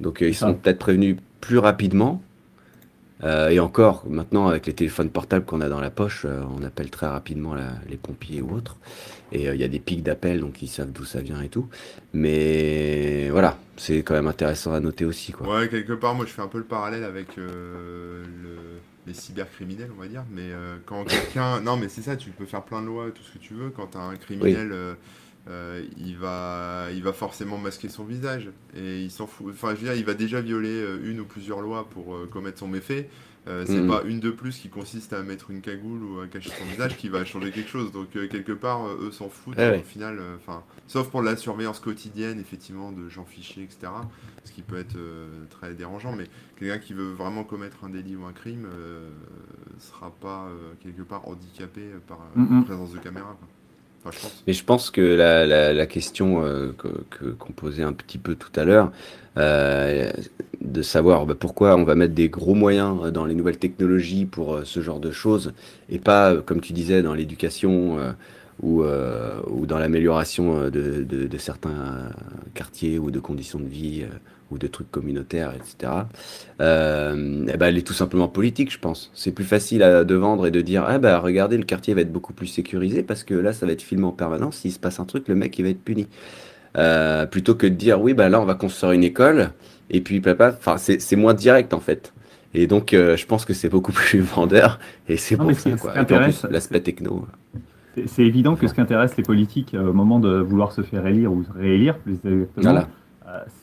Speaker 2: Donc euh, ils sont
Speaker 3: Ah.
Speaker 2: peut-être prévenus plus rapidement. Euh, et encore, maintenant, avec les téléphones portables qu'on a dans la poche, euh, on appelle très rapidement la- les pompiers ou autres. Et euh, il y a des pics d'appels, donc ils savent d'où ça vient et tout. Mais voilà, c'est quand même intéressant à noter aussi. Quoi.
Speaker 1: Ouais, quelque part, moi je fais un peu le parallèle avec le- les cybercriminels, on va dire. Mais quand quelqu'un. Non, mais c'est ça, tu peux faire plein de lois, tout ce que tu veux. Quand t'as un criminel, euh, il, va, il va forcément masquer son visage. Et il s'en fout. Enfin, je veux dire, il va déjà violer euh, une ou plusieurs lois pour euh, commettre son méfait. Euh, c'est
Speaker 2: Mhm.
Speaker 1: pas une de plus qui consiste à mettre une cagoule ou à cacher son visage qui va changer quelque chose. Donc, euh, quelque part, euh, eux s'en foutent.
Speaker 2: Ouais,
Speaker 1: au final, euh, enfin, sauf pour la surveillance quotidienne, effectivement, de gens fichés, etc. Ce qui peut être euh, très dérangeant. Mais quelqu'un qui veut vraiment commettre un délit ou un crime euh, sera pas euh, quelque part handicapé par euh,
Speaker 3: Mhm.
Speaker 1: la présence de caméra. quoi. Enfin, je pense.
Speaker 2: Mais je pense que la, la, question euh, qu'on posait un petit peu tout à l'heure, euh, de savoir bah, pourquoi on va mettre des gros moyens dans les nouvelles technologies pour euh, ce genre de choses, et pas, euh, comme tu disais, dans l'éducation euh, ou, euh, ou dans l'amélioration euh, de, de, certains euh, quartiers ou de conditions de vie euh, ou de trucs communautaires, etc. Euh, eh ben, elle est tout simplement politique, je pense. C'est plus facile à, de vendre et de dire, ah bah regardez, le quartier va être beaucoup plus sécurisé parce que là, ça va être filmé en permanence. S'il se passe un truc, le mec, il va être puni. Euh, plutôt que de dire, oui, bah là, on va construire une école et puis papa, enfin, c'est c'est moins direct en fait. Et donc, euh, je pense que c'est beaucoup *laughs* plus vendeur et c'est pour ça quoi. l'aspect techno.
Speaker 3: C'est- évident que ce qui intéresse les politiques au moment de vouloir se faire élire ou se réélire, plus exactement,
Speaker 2: Voilà.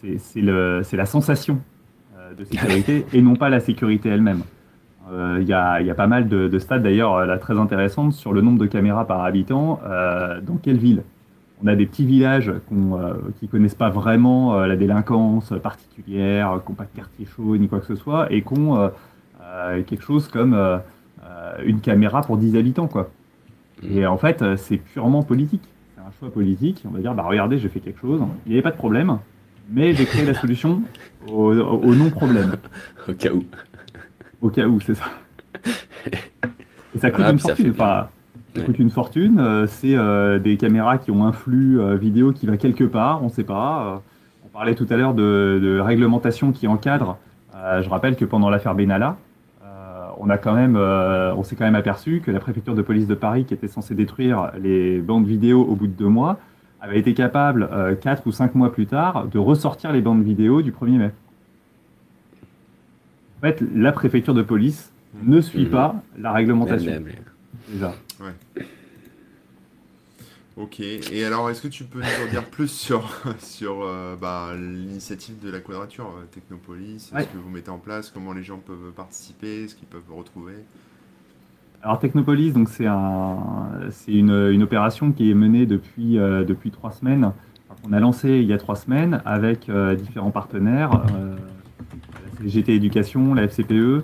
Speaker 3: C'est- la sensation euh, de sécurité et non pas la sécurité elle-même. Euh, Il y, y a pas mal de, de stats d'ailleurs euh, là, très intéressantes sur le nombre de caméras par habitant euh, dans quelle ville? On a des petits villages euh, qui connaissent pas vraiment la délinquance particulière, qui n'ont pas de quartier chaud ni quoi que ce soit, et qui ont quelque chose comme une caméra pour 10 habitants. Quoi. Et en fait, c'est purement politique. C'est un choix politique. On va dire, bah regardez, j'ai fait quelque chose. Il n'y avait pas de problème, mais j'ai créé la solution au, non-problème. *laughs*
Speaker 2: Au cas où.
Speaker 3: Au cas où, c'est ça. Et ça coûte
Speaker 2: Ah,
Speaker 3: une fortune. Enfin, Ça coûte une fortune. euh, c'est euh, des caméras qui ont un flux euh, vidéo qui va quelque part, on ne sait pas. On parlait tout à l'heure de, de réglementation qui encadre. Je rappelle que pendant l'affaire Benalla, on a quand même, on s'est quand même aperçu que la préfecture de police de Paris, qui était censée détruire les bandes vidéo au bout de deux mois, avait été capable, euh, quatre ou cinq mois plus tard, de ressortir les bandes vidéo du 1er mai. En fait, la préfecture de police ne suit
Speaker 2: Mhm.
Speaker 3: pas la réglementation. Déjà.
Speaker 1: Ok, et alors est-ce que tu peux nous en dire plus sur, *laughs* sur euh, bah, l'initiative de la Quadrature euh, Technopolis,
Speaker 3: Ouais.
Speaker 1: ce que vous mettez en place, comment les gens peuvent participer, ce qu'ils peuvent retrouver?
Speaker 3: Alors Technopolis, donc c'est un, c'est une, une opération qui est menée depuis euh, depuis trois semaines. Enfin, On a lancé il y a trois semaines avec euh, différents partenaires, euh, la CGT Éducation, la FCPE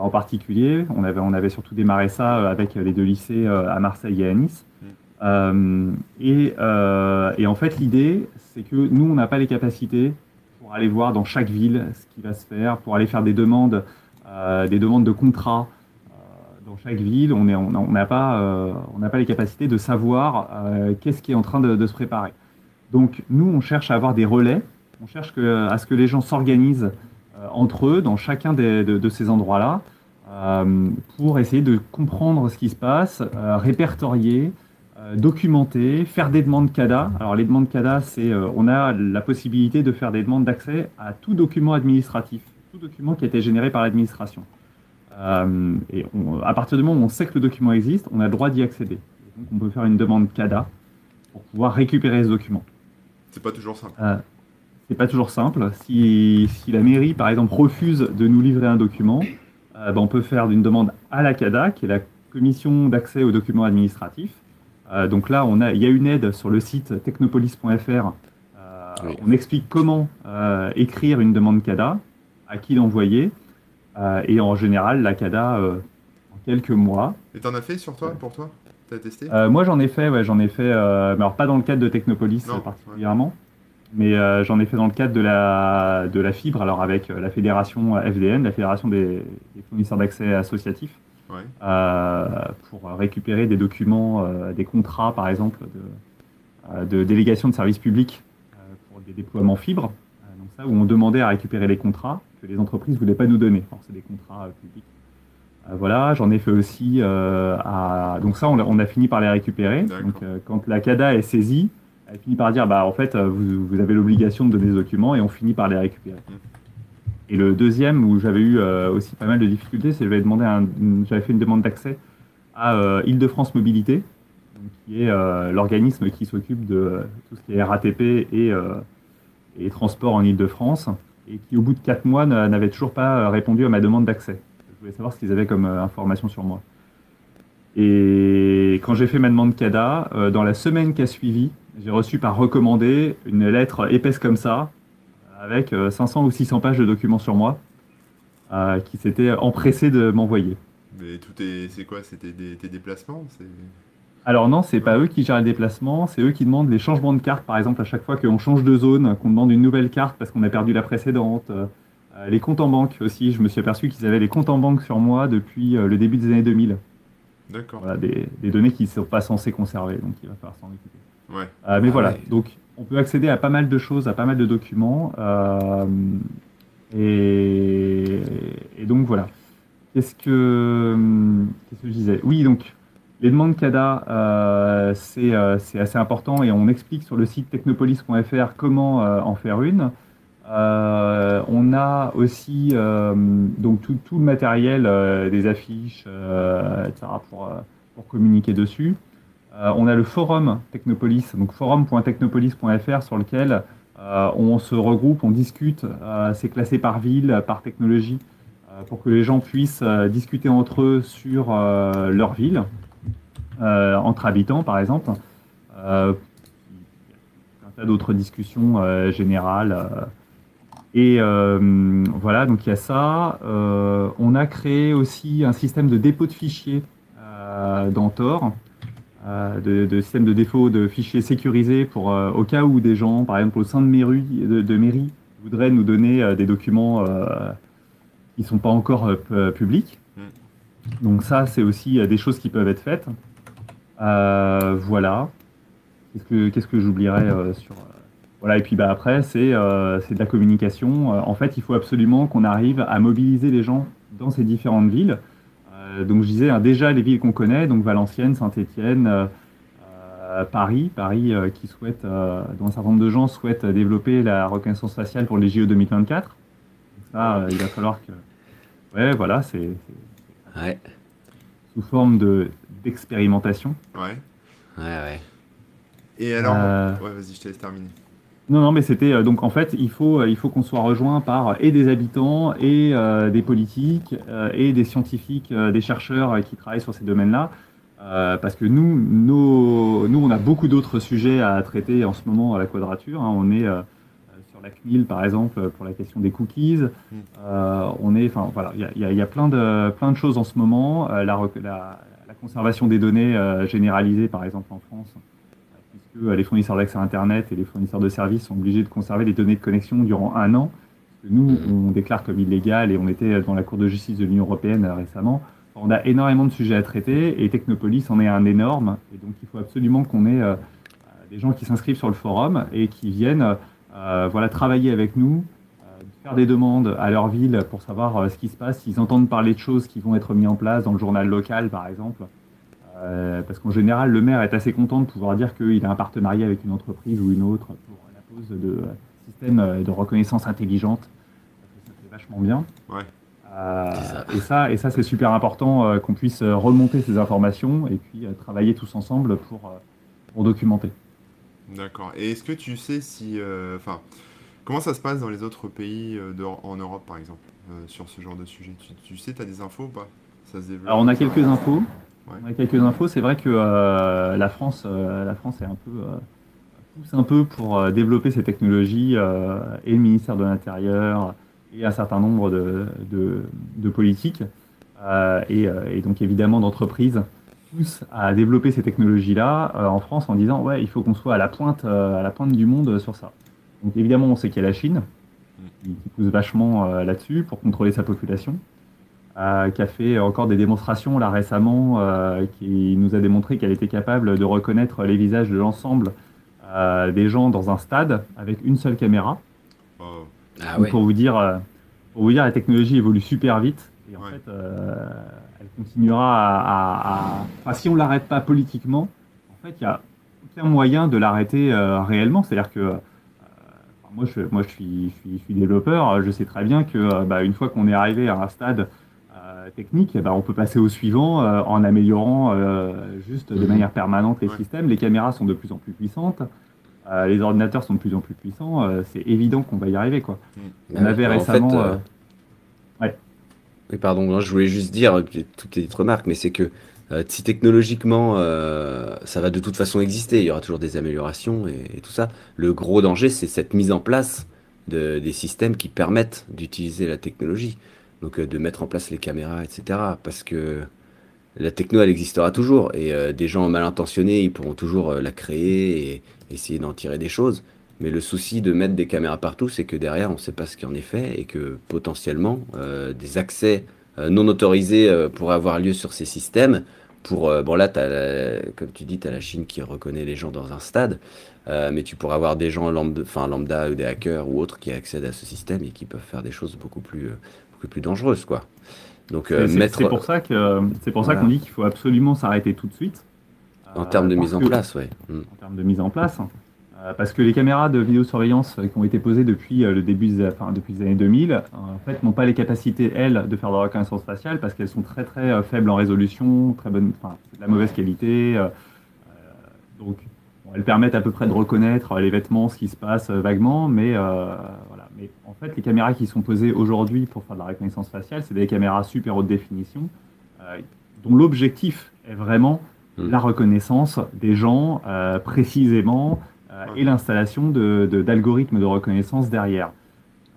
Speaker 3: en particulier. On avait on avait surtout démarré ça avec les deux lycées à Marseille et à Nice. Euh, et, et en fait l'idée c'est que nous on n'a pas les capacités pour aller voir dans chaque ville ce qui va se faire, pour aller faire des demandes, des demandes de contrats dans chaque ville, euh, on n'a pas les capacités de savoir euh, qu'est-ce qui est en train de, se préparer. Donc nous, on cherche à avoir des relais, on cherche à ce que les gens s'organisent euh, entre eux dans chacun de, de ces endroits-là pour essayer de comprendre ce qui se passe, répertorier, documenter, faire des demandes CADA. Alors les demandes CADA, c'est on a la possibilité de faire des demandes d'accès à tout document administratif, tout document qui a été généré par l'administration. Euh, et on- à partir du moment où on sait que le document existe, on a le droit d'y accéder. Et donc on peut faire une demande CADA pour pouvoir récupérer ce document.
Speaker 1: C'est pas toujours simple.
Speaker 3: Euh, c'est pas toujours simple. Si, si la mairie, par exemple, refuse de nous livrer un document, euh, ben, on peut faire une demande à la CADA, qui est la commission d'accès aux documents administratifs. Euh, donc là, on a, il y a une aide sur le site technopolis.fr. Euh,
Speaker 2: Oui.
Speaker 3: On explique comment euh, écrire une demande CADA, à qui l'envoyer, euh, et en général, la CADA, euh, en quelques mois,
Speaker 1: Et t'en as fait sur toi, pour toi? T'as testé?
Speaker 3: Euh, moi, j'en ai fait, ouais, j'en ai fait, euh, mais alors pas dans le cadre de Technopolis
Speaker 1: Non,
Speaker 3: euh, particulièrement, mais euh, j'en ai fait dans le cadre de la, de la fibre, alors avec euh, la fédération FDN, la fédération des, des fournisseurs d'accès associatifs,
Speaker 1: Ouais.
Speaker 3: euh, pour récupérer des documents, euh, des contrats, par exemple, de, euh, de délégation de services publics euh, pour des déploiements fibres. Euh, donc ça, où on demandait à récupérer les contrats que les entreprises ne voulaient pas nous donner. C'est des contrats euh, publics. Euh, voilà, j'en ai fait aussi euh, à... Donc ça, on a, on a fini par les récupérer. Donc quand la CADA est saisie, elle finit par dire, bah en fait, vous, vous avez l'obligation de donner des documents et on finit par les récupérer. Et le deuxième, où j'avais eu aussi pas mal de difficultés, c'est que j'avais un- fait une demande d'accès à Île-de-France Mobilité, qui est euh, l'organisme qui s'occupe de euh, tout ce qui est RATP et, euh, et transport en Île-de-France, et qui au bout de quatre mois n'a- n'avait toujours pas euh, répondu à ma demande d'accès. Je voulais savoir ce qu'ils avaient comme euh, information sur moi. Et quand j'ai fait ma demande CADA, euh, dans la semaine qui a suivi, j'ai reçu par recommandé une lettre épaisse comme ça, avec euh, 500 ou 600 pages de documents sur moi, euh, qui s'étaient empressés de m'envoyer.
Speaker 1: Mais tout est. C'est quoi? C'était des, tes déplacements?
Speaker 3: Alors non, c'est pas eux qui gèrent les déplacements, c'est eux qui demandent les changements de carte, par exemple, à chaque fois qu'on change de zone, qu'on demande une nouvelle carte parce qu'on a perdu la précédente. Euh, les comptes en banque aussi, je me suis aperçu qu'ils avaient les comptes en banque sur moi depuis euh, le début des années 2000.
Speaker 1: D'accord.
Speaker 3: Voilà, des, des données qui ne sont pas censées conserver, donc il va falloir s'en occuper.
Speaker 1: Ouais.
Speaker 3: Euh, mais
Speaker 2: Ah
Speaker 3: voilà,
Speaker 2: ouais.
Speaker 3: donc on peut accéder à pas mal de choses, à pas mal de documents. euh, et, et donc voilà. Qu'est-ce que, qu'est-ce que je disais? Oui, donc les demandes CADA, euh, c'est euh, c'est assez important et on explique sur le site technopolis.fr comment euh, en faire une. On a aussi donc tout, le matériel, des affiches, etc. pour, pour communiquer dessus. On a le forum Technopolis, donc forum.technopolis.fr sur lequel on se regroupe, on discute, c'est classé par ville, par technologie, pour que les gens puissent discuter entre eux sur leur ville, euh, entre habitants par exemple. Euh, un tas d'autres discussions euh, générales. euh. et voilà, donc il y a ça. On a créé aussi un système de dépôt de fichiers dans Tor de, de système de défaut de fichiers sécurisés pour au cas où des gens, par exemple au sein de mairie, de, de mairie voudraient nous donner des documents qui sont pas encore pu- publics.
Speaker 1: Mm.
Speaker 3: Donc ça, c'est aussi des choses qui peuvent être faites. Euh, voilà. Qu'est-ce que, qu'est-ce que j'oublierais euh, sur. euh, voilà, et puis bah, après, c'est, euh, c'est de la communication. Euh, en fait, il faut absolument qu'on arrive à mobiliser les gens dans ces différentes villes. Euh, donc, je disais hein, déjà les villes qu'on connaît, donc Valenciennes, Saint-Étienne, Paris, Paris qui souhaite, dont un certain nombre de gens souhaitent développer la reconnaissance faciale pour les JO 2024. Donc ça, il va falloir que. Ouais, voilà, c'est, c'est
Speaker 2: Ouais,
Speaker 3: sous forme de, d'expérimentation.
Speaker 1: Ouais.
Speaker 2: ouais, ouais.
Speaker 1: Et alors,
Speaker 3: Euh,
Speaker 1: ouais, vas-y, je te laisse terminer.
Speaker 3: Non, non, mais c'était euh, donc en fait, il faut, euh, il faut qu'on soit rejoint par euh, et des habitants et euh, des politiques euh, et des scientifiques, euh, des chercheurs euh, qui travaillent sur ces domaines-là, Euh, parce que nous, nos, nous, on a beaucoup d'autres sujets à traiter en ce moment à la Quadrature. hein. On est euh, sur la CNIL, par exemple, pour la question des cookies. Euh, on est, enfin voilà, il y a, il y y a plein de plein de choses en ce moment. Euh, la, la conservation des données euh, généralisée, par exemple en France, puisque euh, les fournisseurs d'accès à Internet et les fournisseurs de services sont obligés de conserver les données de connexion durant un an. Que nous, on déclare comme illégal et on était dans la Cour de justice de l'Union européenne euh, récemment. On a énormément de sujets à traiter et Technopolis en est un énorme. Et donc, il faut absolument qu'on ait des gens qui s'inscrivent sur le forum et qui viennent euh, voilà, travailler avec nous, faire des demandes à leur ville pour savoir euh, ce qui se passe, s'ils entendent parler de choses qui vont être mises en place dans le journal local, par exemple. Euh, parce qu'en général, le maire est assez content de pouvoir dire qu'il a un partenariat avec une entreprise ou une autre pour la pose de euh, systèmes de reconnaissance intelligente. Ça fait vachement bien.
Speaker 1: Ouais.
Speaker 3: Euh, et ça, et ça c'est super important euh, qu'on puisse remonter ces informations et puis euh, travailler tous ensemble pour, euh, pour documenter.
Speaker 1: D'accord. Et est-ce que tu sais si, euh, enfin, comment ça se passe dans les autres pays euh, en Europe, par exemple, euh, sur ce genre de sujet? Tu, tu sais, tu as des infos ou pas? Ça se?
Speaker 3: Alors on a quelques infos.
Speaker 1: Ouais.
Speaker 3: On a quelques infos. C'est vrai que euh, la France, euh, la France est un peu pousse un peu pour développer ces technologies et le ministère de l'Intérieur et un certain nombre de, de, de politiques et, et donc évidemment d'entreprises poussent à développer ces technologies-là en France en disant ouais il faut qu'on soit à la pointe à la pointe du monde sur ça. Donc évidemment on sait qu'il y a la Chine qui, qui pousse vachement euh, là-dessus pour contrôler sa population euh, qui a fait encore des démonstrations là récemment, euh, qui nous a démontré qu'elle était capable de reconnaître les visages de l'ensemble euh, des gens dans un stade avec une seule caméra.
Speaker 1: Oh.
Speaker 2: Ah
Speaker 3: Donc,
Speaker 2: ouais.
Speaker 3: Pour vous dire, euh, pour vous dire, la technologie évolue super vite et en
Speaker 1: Ouais.
Speaker 3: fait, euh, elle continuera à, à- à- enfin, si on l'arrête pas politiquement, en fait, il y a aucun moyen de l'arrêter euh, réellement. C'est-à-dire que euh, moi, je, moi, je suis, je suis, je suis développeur, je sais très bien que euh, bah, une fois qu'on est arrivé à un stade euh, technique, eh ben, on peut passer au suivant euh, en améliorant euh, juste de
Speaker 2: Mhm.
Speaker 3: manière permanente les
Speaker 1: Ouais.
Speaker 3: systèmes. Les caméras sont de plus en plus puissantes. les ordinateurs sont de plus en plus puissants, c'est évident qu'on va y arriver. Quoi. On avait
Speaker 2: en
Speaker 3: récemment.
Speaker 2: fait,
Speaker 3: ouais.
Speaker 2: Oui, pardon, non, je voulais juste dire toutes les remarques, mais c'est que euh, si technologiquement euh, ça va de toute façon exister, il y aura toujours des améliorations et, tout ça. Le gros danger, c'est cette mise en place de, des systèmes qui permettent d'utiliser la technologie. Donc euh, de mettre en place les caméras, etc. Parce que la techno, elle existera toujours et des gens mal intentionnés, ils pourront toujours la créer et essayer d'en tirer des choses. Mais le souci de mettre des caméras partout, c'est que derrière, on ne sait pas ce qui en est fait et que potentiellement, des accès non autorisés euh, pourraient avoir lieu sur ces systèmes. Pour, euh, bon là, la- comme tu dis, tu as la Chine qui reconnaît les gens dans un stade, euh, mais tu pourrais avoir des gens lambda, enfin, lambda ou des hackers ou autres qui accèdent à ce système et qui peuvent faire des choses beaucoup plus, euh, beaucoup plus dangereuses. Quoi. Donc, euh,
Speaker 3: C'est-
Speaker 2: mettre
Speaker 3: pour ça que c'est pour ça qu'on dit qu'il faut absolument s'arrêter tout de suite.
Speaker 2: en
Speaker 3: Euh,
Speaker 2: termes de mise en
Speaker 3: que-
Speaker 2: place, ouais. Mm.
Speaker 3: En termes de mise en place, euh, parce que les caméras de vidéosurveillance euh, qui ont été posées depuis euh, le début, des, enfin, depuis les années 2000, euh, en fait, n'ont pas les capacités elles de faire de la reconnaissance faciale parce qu'elles sont très très euh, faibles en résolution, très bonne, enfin, de la mauvaise qualité. euh, euh, donc, bon, elles permettent à peu près de reconnaître euh, les vêtements, ce qui se passe euh, vaguement, mais euh, voilà. Mais en fait, les caméras qui sont posées aujourd'hui pour faire de la reconnaissance faciale, c'est des caméras super haute définition, euh, dont l'objectif est vraiment
Speaker 2: Mm.
Speaker 3: la reconnaissance des gens euh, précisément euh. Et l'installation d'algorithmes de, reconnaissance derrière.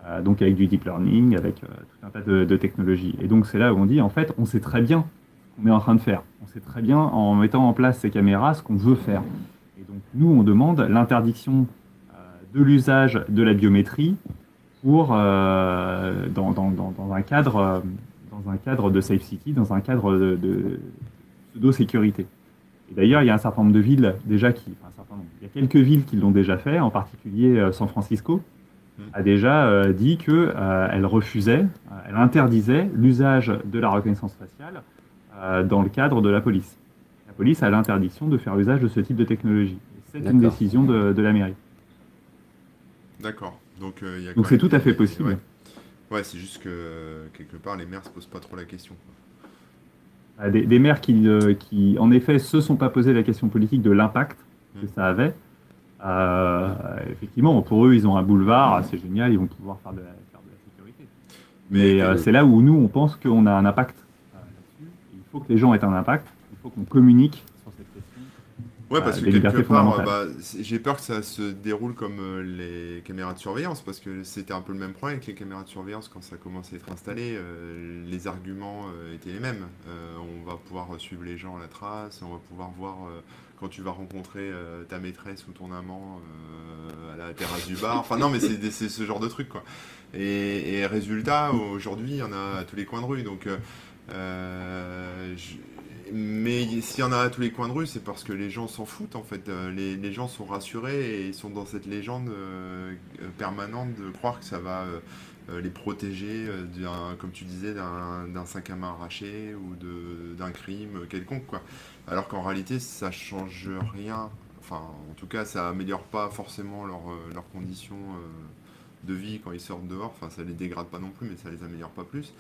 Speaker 3: Euh, donc avec du deep learning, avec euh, tout un tas de, technologies. Et donc c'est là où on dit, en fait, on sait très bien ce qu'on est en train de faire. On sait très bien, en mettant en place ces caméras, ce qu'on veut faire. Et donc nous, on demande l'interdiction euh, de l'usage de la biométrie pour, dans, un cadre, dans un cadre de Safe City, dans un cadre de, de pseudo-sécurité. Et d'ailleurs, il y a un certain nombre de villes déjà qui, enfin, un certain nombre, il y a quelques villes qui l'ont déjà fait, en particulier euh, San Francisco
Speaker 1: Mm.
Speaker 3: a déjà euh, dit que euh, elle refusait, euh, elle interdisait l'usage de la reconnaissance faciale euh, dans le cadre de la police. La police a l'interdiction de faire usage de ce type de technologie. Et C'est une décision de, de la mairie.
Speaker 1: D'accord. Donc, euh,
Speaker 3: c'est tout à fait possible.
Speaker 1: Ouais, Ouais, c'est juste que euh, quelque part, les maires se posent pas trop la question. quoi.
Speaker 3: Euh, Des, des maires qui, qui, en effet, se sont pas posé la question politique de l'impact que
Speaker 1: Mm.
Speaker 3: ça avait. Euh, effectivement, pour eux, ils ont un boulevard, c'est génial, ils vont pouvoir faire de la, faire de la sécurité. Mais,
Speaker 1: Mais
Speaker 3: euh, c'est là où nous, on pense qu'on a un impact euh, là-dessus. Il faut que les gens aient un impact, il faut qu'on communique.
Speaker 1: Ouais, parce que
Speaker 3: les
Speaker 1: quelque part, euh, bah, j'ai peur que ça se déroule comme euh, les caméras de surveillance, parce que c'était un peu le même problème avec les caméras de surveillance quand ça commençait à être installé. euh, les arguments euh, étaient les mêmes. Euh, on va pouvoir suivre les gens à la trace, on va pouvoir voir quand tu vas rencontrer ta maîtresse ou ton amant à la terrasse du bar. Enfin, non, mais c'est ce genre de truc, quoi. Et, et résultat, aujourd'hui, il y en a à tous les coins de rue. Donc, je- mais s'il y en a à tous les coins de rue, c'est parce que les gens s'en foutent en fait. Euh, Les, les gens sont rassurés et ils sont dans cette légende euh, euh, permanente de croire que ça va les protéger, d'un- comme tu disais, d'un d'un main arraché ou de- d'un crime quelconque. Quoi. Alors qu'en réalité, ça change rien. Enfin, en tout cas, ça améliore pas forcément leur, leurs conditions de vie quand ils sortent dehors. Enfin, ça les dégrade pas non plus, mais ça les améliore pas plus.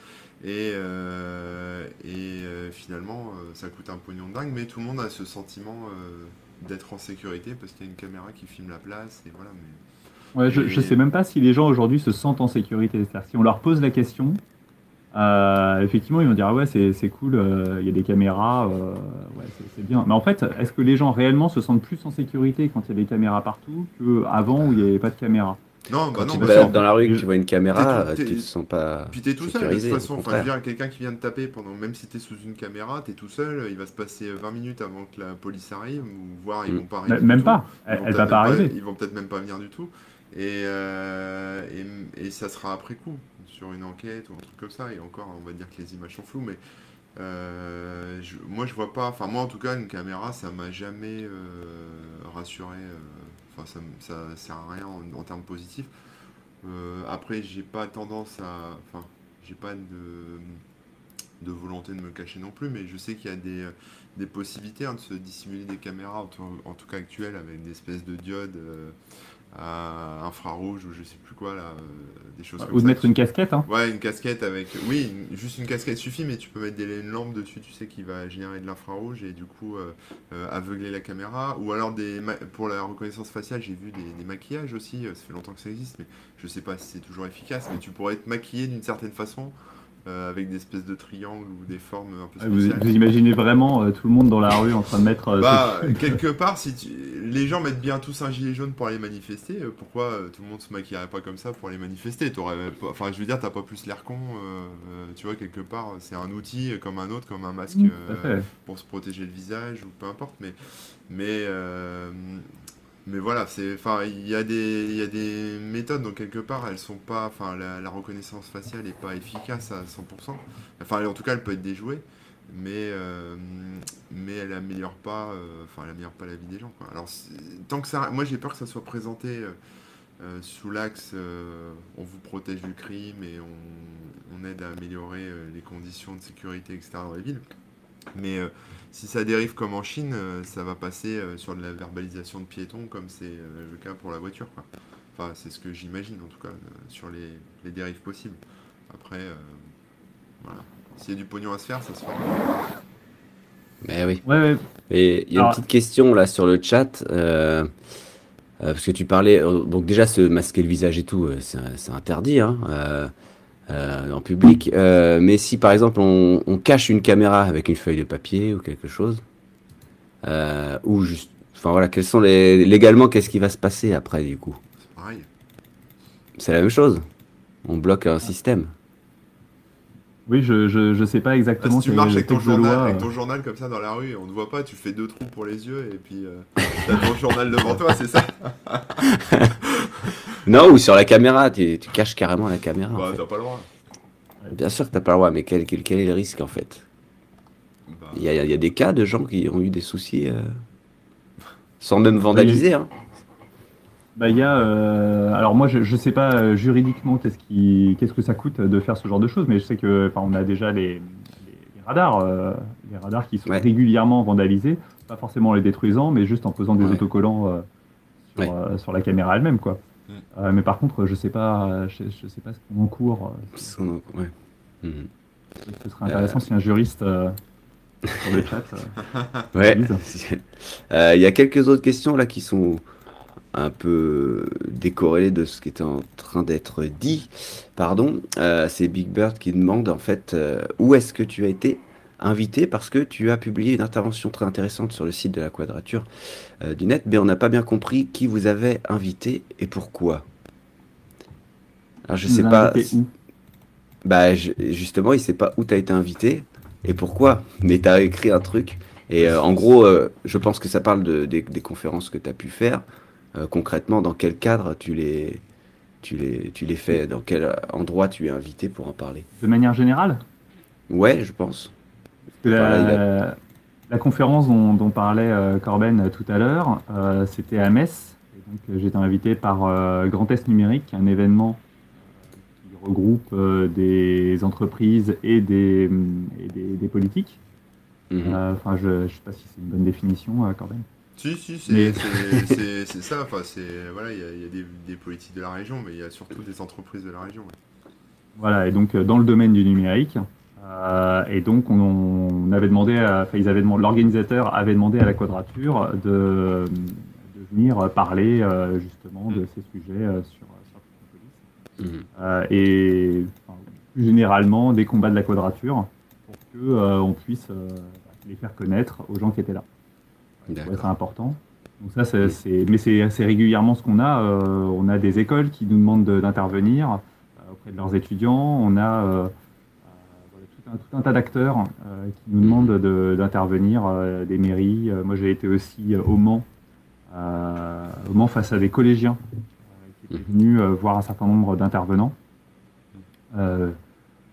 Speaker 1: Et, euh, et euh, finalement, euh, ça coûte un pognon dingue, mais tout le monde a ce sentiment d'être en sécurité parce qu'il y a une caméra qui filme la place. Et voilà, mais...
Speaker 3: Ouais, je ne
Speaker 1: Et-
Speaker 3: sais même pas si les gens aujourd'hui se sentent en sécurité. C'est-à-dire, si on leur pose la question, euh, effectivement, ils vont dire ah ouais, c'est cool, euh, il y a des caméras, euh, ouais, c'est- c'est bien. Mais en fait, est-ce que les gens réellement se sentent plus en sécurité quand il y a des caméras partout qu'avant où il n'y avait pas de caméras?
Speaker 1: Non, bah
Speaker 2: Quand
Speaker 1: non,
Speaker 2: tu te balades
Speaker 1: non.
Speaker 2: dans la rue et que tu vois une caméra,
Speaker 1: tout-
Speaker 2: tu te sens pas.
Speaker 1: Puis t'es tout seul, de toute façon. Enfin, je
Speaker 2: contraire.
Speaker 1: veux dire, quelqu'un qui vient de taper pendant, même si t'es sous une caméra, t'es tout seul, il va se passer 20 minutes avant que la police arrive, ou voire ils
Speaker 2: Mm.
Speaker 1: vont pas arriver.
Speaker 3: Même pas, elle, va pas arriver.
Speaker 1: Ils vont peut-être même pas venir du tout. Et, euh, et, et ça sera après coup, sur une enquête ou un truc comme ça. Et encore, on va dire que les images sont floues, mais euh, je- moi je vois pas. Enfin, moi en tout cas, une caméra, ça m'a jamais euh, rassuré. Enfin, ça, ça sert à rien en, termes positifs. Euh, après, j'ai pas tendance à. Enfin, j'ai pas de, de volonté de me cacher non plus, mais je sais qu'il y a des, des possibilités hein, de se dissimuler des caméras, en tout, en tout cas actuelles, avec des espèces de diodes euh, à infrarouge ou je sais plus quoi, là, euh, des choses comme
Speaker 3: Ou de
Speaker 1: ça.
Speaker 3: mettre une casquette. Hein.
Speaker 1: Ouais, une casquette avec. Oui, une- juste une casquette suffit, mais tu peux mettre des, une lampe dessus, tu sais, qui va générer de l'infrarouge et du coup euh, euh, aveugler la caméra. Ou alors, des ma- pour la reconnaissance faciale, j'ai vu des, des maquillages aussi. Ça fait longtemps que ça existe, mais je sais pas si c'est toujours efficace. Mais tu pourrais être maquillé d'une certaine façon euh, avec des espèces de triangles ou des formes un peu
Speaker 3: Vous,
Speaker 1: spéciales.
Speaker 3: vous imaginez vraiment euh, tout le monde dans la rue en train de mettre. euh,
Speaker 1: Bah,
Speaker 3: ce- *laughs*
Speaker 1: quelque part, si tu- les gens mettent bien tous un gilet jaune pour aller manifester, pourquoi tout le monde se maquillerait pas comme ça pour aller manifester? T'aurais Enfin, je veux dire, t'as pas plus l'air con, tu vois, quelque part, c'est un outil comme un autre, comme un masque
Speaker 3: fait.
Speaker 1: pour se protéger le visage ou peu importe, mais, mais, euh, mais voilà, c'est, enfin, il y a des, il y a des méthodes, donc quelque part, elles sont pas, enfin, la, reconnaissance faciale est pas efficace à 100%. Enfin, en tout cas, elle peut être déjouée, mais, euh, mais elle améliore pas, euh, enfin, elle améliore pas la vie des gens. Alors, tant que ça, moi, j'ai peur que ça soit présenté. euh, euh, sous l'axe on vous protège du crime et on, on aide à améliorer les conditions de sécurité, etc. dans les villes. Mais euh, si ça dérive comme en Chine, euh, ça va passer euh, sur de la verbalisation de piétons comme c'est euh, le cas pour la voiture. Quoi. Enfin, c'est ce que j'imagine en tout cas euh, sur les, les dérives possibles. Après, euh, voilà. S'il y a du pognon à se faire, ça se fera.
Speaker 2: Mais oui.
Speaker 3: Ouais, ouais.
Speaker 2: Et il y a une petite question là sur le chat. euh, euh, parce que tu parlais. euh, donc, déjà, se masquer le visage et tout, euh, c'est c'est interdit hein, euh, en public. Euh, mais si par exemple on, on cache une caméra avec une feuille de papier ou quelque chose, euh, ou juste. Enfin voilà, quels sont les. Légalement, qu'est-ce qui va se passer après du coup?
Speaker 1: C'est pareil.
Speaker 2: C'est la même chose. On bloque un système.
Speaker 3: Oui, je, je, je sais pas
Speaker 1: Ah,
Speaker 3: exactement
Speaker 1: si tu marches avec ton, journal,
Speaker 3: loi.
Speaker 1: avec
Speaker 3: euh.
Speaker 1: ton journal comme ça dans la rue et on ne voit pas, tu fais deux trous pour les yeux et puis euh, t'as ton *laughs* journal devant toi, c'est ça? *laughs*
Speaker 2: Non, ou sur la caméra, tu, tu caches carrément la caméra. en
Speaker 1: Bah,
Speaker 2: fait.
Speaker 1: t'as pas le droit.
Speaker 2: Bien sûr que t'as pas le droit, mais quel, quel, quel est le risque en fait?
Speaker 1: Bah,
Speaker 2: Il y, a, il y a des cas de gens qui ont eu des soucis euh, sans même vandaliser. Hein.
Speaker 3: Bah, il y a, euh, alors moi, je ne sais pas euh, juridiquement qu'est-ce qui, qu'est-ce que ça coûte de faire ce genre de choses, mais je sais que, enfin, on a déjà les, les- les radars, euh, les radars qui sont
Speaker 2: Ouais.
Speaker 3: régulièrement vandalisés, pas forcément en les détruisant, mais juste en posant des
Speaker 2: Ouais.
Speaker 3: autocollants euh, sur,
Speaker 2: Ouais.
Speaker 3: euh, sur la caméra elle-même, quoi. Euh, mais par contre, je sais pas, je, je sais pas ce qu'on encourt. euh,
Speaker 2: ouais. Mhm.
Speaker 3: Ce serait intéressant si un juriste euh, sur le chat.
Speaker 2: Ouais. *laughs* Il y a quelques autres questions là qui sont un peu décorrélées de ce qui était en train d'être dit. Pardon. Euh, C'est Big Bird qui demande en fait euh, où est-ce que tu as été invité parce que tu as publié une intervention très intéressante sur le site de la Quadrature euh, du Net, mais on n'a pas bien compris qui vous avait invité et pourquoi. Alors je
Speaker 3: Nous
Speaker 2: sais pas.
Speaker 3: où?
Speaker 2: Bah je- justement, il sait pas où tu as été invité et pourquoi, mais tu as écrit un truc. Et euh, en gros, euh, je pense que ça parle de, des, des conférences que tu as pu faire. Concrètement, dans quel cadre tu les, tu, les, tu les fais? Dans quel endroit tu es invité pour en parler?
Speaker 3: De manière générale?
Speaker 2: Ouais, je pense.
Speaker 3: La,
Speaker 2: Voilà,
Speaker 3: la conférence dont, dont parlait euh, Corben euh, tout à l'heure, euh, c'était à Metz. Été invité par euh, Grand Est Numérique, un événement qui regroupe euh, des entreprises et des, et des, des politiques.
Speaker 2: Mhm.
Speaker 3: Euh, Enfin, je ne sais pas si c'est une bonne définition, euh, Corben.
Speaker 1: Si, si, c'est
Speaker 3: Mais-
Speaker 1: ça. Enfin, c'est voilà, il y a, il y a des, des politiques de la région, mais il y a surtout des entreprises de la région. ouais.
Speaker 3: Voilà, et donc dans le domaine du numérique. Euh, et donc on, on avait demandé, à- enfin ils avaient demandé, l'organisateur avait demandé à la Quadrature de, de venir parler euh, justement de ces sujets euh, sur, sur. Euh, et enfin, plus généralement des combats de la Quadrature pour que on puisse les faire connaître aux gens qui étaient là. Ouais, c'est
Speaker 2: D'accord.
Speaker 3: important. Donc ça, c'est, c'est- mais c'est assez régulièrement ce qu'on a. on a des écoles qui nous demandent de- d'intervenir auprès de leurs étudiants. On a euh, euh, voilà, tout, un, tout un tas d'acteurs euh, qui nous demandent de- d'intervenir, euh, des mairies. Euh, moi, j'ai été aussi au Mans, au Mans face à des collégiens qui étaient venus voir un certain nombre d'intervenants,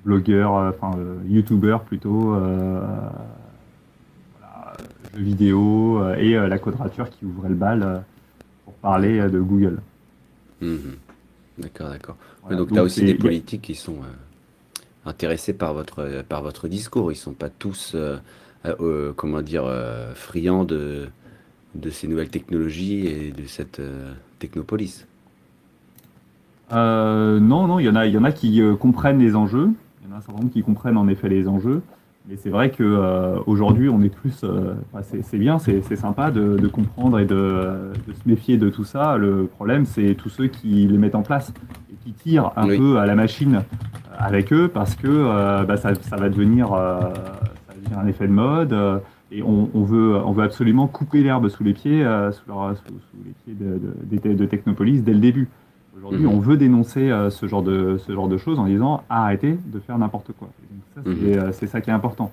Speaker 3: blogueurs, enfin euh, youtubeurs plutôt. euh, voilà, jeux vidéo euh, et la quadrature qui ouvrait le bal pour parler de Google.
Speaker 2: Mhm. D'accord, d'accord.
Speaker 3: Voilà,
Speaker 2: donc, tu as aussi des politiques qui sont intéressés par votre, par votre discours. Ils sont pas tous, euh, euh, euh, comment dire, friands de, de ces nouvelles technologies et de cette technopolis.
Speaker 3: Non, non, il y en a, il y en a qui comprennent les enjeux. Il y en a un certain nombre qui comprennent en effet les enjeux. Mais c'est vrai que euh, on est plus. euh, enfin, c'est c'est bien, c'est sympa de, de comprendre et de, de se méfier de tout ça. Le problème, c'est tous ceux qui les mettent en place et qui tirent un
Speaker 2: Oui.
Speaker 3: peu à la machine euh, avec eux parce que euh, bah, ça, ça va devenir, ça va devenir un effet de mode. et on, on veut, on veut absolument couper l'herbe sous les pieds, sous, leur- sous- sous les pieds de, Technopolis dès le début. Aujourd'hui,
Speaker 2: Mhm.
Speaker 3: on veut dénoncer ce, genre de, ce genre de choses en disant arrêtez de faire n'importe quoi. C'est
Speaker 2: Mhm.
Speaker 3: euh, c'est ça qui est important.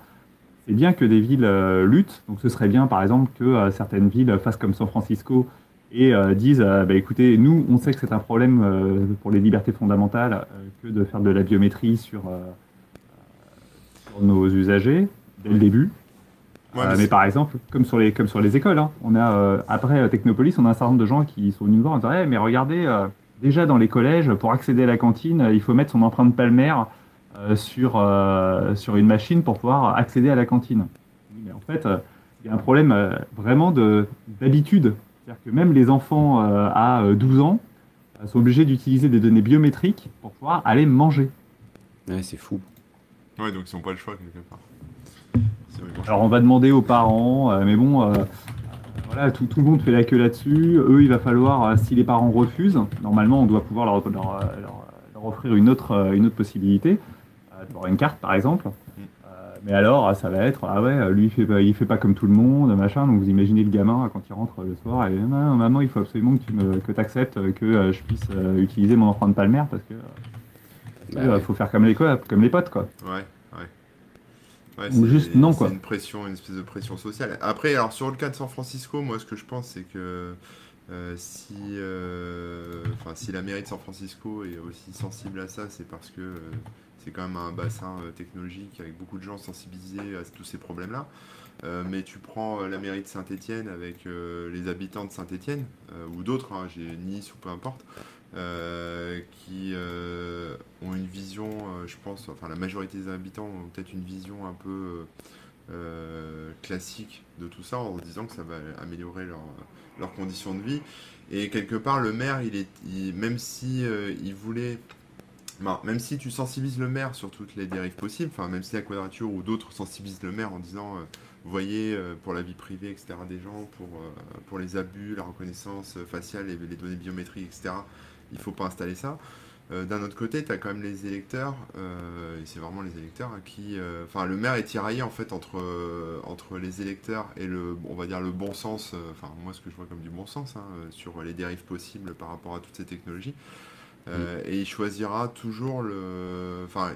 Speaker 3: C'est bien que des villes euh, luttent, donc ce serait bien par exemple que euh, certaines villes fassent comme San Francisco et euh, disent euh, bah, écoutez, nous on sait que c'est un problème euh, pour les libertés fondamentales euh, que de faire de la biométrie sur, euh, sur nos usagers dès le début.
Speaker 1: Ouais,
Speaker 3: Euh,
Speaker 1: mais
Speaker 3: par exemple, comme sur les, comme sur les écoles, hein, on a, euh, après euh, Technopolis, on a un certain nombre de gens qui sont venus nous voir en disant Eh, mais regardez, euh, déjà dans les collèges, pour accéder à la cantine, il faut mettre son empreinte palmaire euh, sur, euh, sur une machine pour pouvoir accéder à la cantine. Mais en fait, euh, il y a un problème euh, vraiment de- d'habitude. C'est-à-dire que même les enfants euh, à euh, 12 ans euh, sont obligés d'utiliser des données biométriques pour pouvoir aller manger.
Speaker 2: Ouais, c'est fou.
Speaker 1: Ouais, donc ils n'ont pas le choix quelque part.
Speaker 3: Alors on va demander aux parents, euh, mais bon, euh, euh, voilà, tout, tout le monde fait la queue là-dessus. Eux, il va falloir, euh, si les parents refusent, normalement, on doit pouvoir leur, leur, euh, leur- leur offrir une autre, euh, une autre possibilité, d'avoir une carte par exemple. Euh, mais alors, ça va être, ah ouais, lui il fait, pas, il fait pas comme tout le monde, machin. Donc vous imaginez le gamin quand il rentre le soir et maman, il faut absolument que tu me, que acceptes que euh, je puisse euh, utiliser mon empreinte palmaire parce que
Speaker 2: Bah
Speaker 3: il
Speaker 2: ouais.
Speaker 3: faut faire comme les, co- comme les potes quoi.
Speaker 1: Ouais, ouais. Ouais,
Speaker 3: Ou juste non,
Speaker 1: c'est
Speaker 3: quoi.
Speaker 1: une pression, une espèce de pression sociale. Après, alors sur le cas de San Francisco, moi ce que je pense c'est que euh, si, euh, enfin si la mairie de San Francisco est aussi sensible à ça, c'est parce que euh, c'est quand même un bassin euh, technologique avec beaucoup de gens sensibilisés à tous ces problèmes-là. Euh, mais tu prends euh, la mairie de Saint-Étienne avec les habitants de Saint-Étienne, ou d'autres, hein, j'ai Nice ou peu importe, qui ont une vision, je pense, enfin la majorité des habitants ont peut-être une vision un peu classique de tout ça, en disant que ça va améliorer leur, leurs conditions de vie. Et quelque part, le maire, il est, il- même si il voulait même si tu sensibilises le maire sur toutes les dérives possibles, enfin même si la quadrature ou d'autres sensibilisent le maire en disant, euh, voyez, euh, pour la vie privée, etc. des gens, pour, euh, pour les abus, la reconnaissance faciale et les données biométriques, etc. Il faut pas installer ça. D'un autre côté, tu as quand même les électeurs, et c'est vraiment les électeurs hein, qui, enfin le maire est tiraillé en fait entre les électeurs et le, on va dire le bon sens, enfin moi ce que je vois comme du bon sens hein, sur les dérives possibles par rapport à toutes ces technologies. Euh, et il choisira toujours le. Enfin,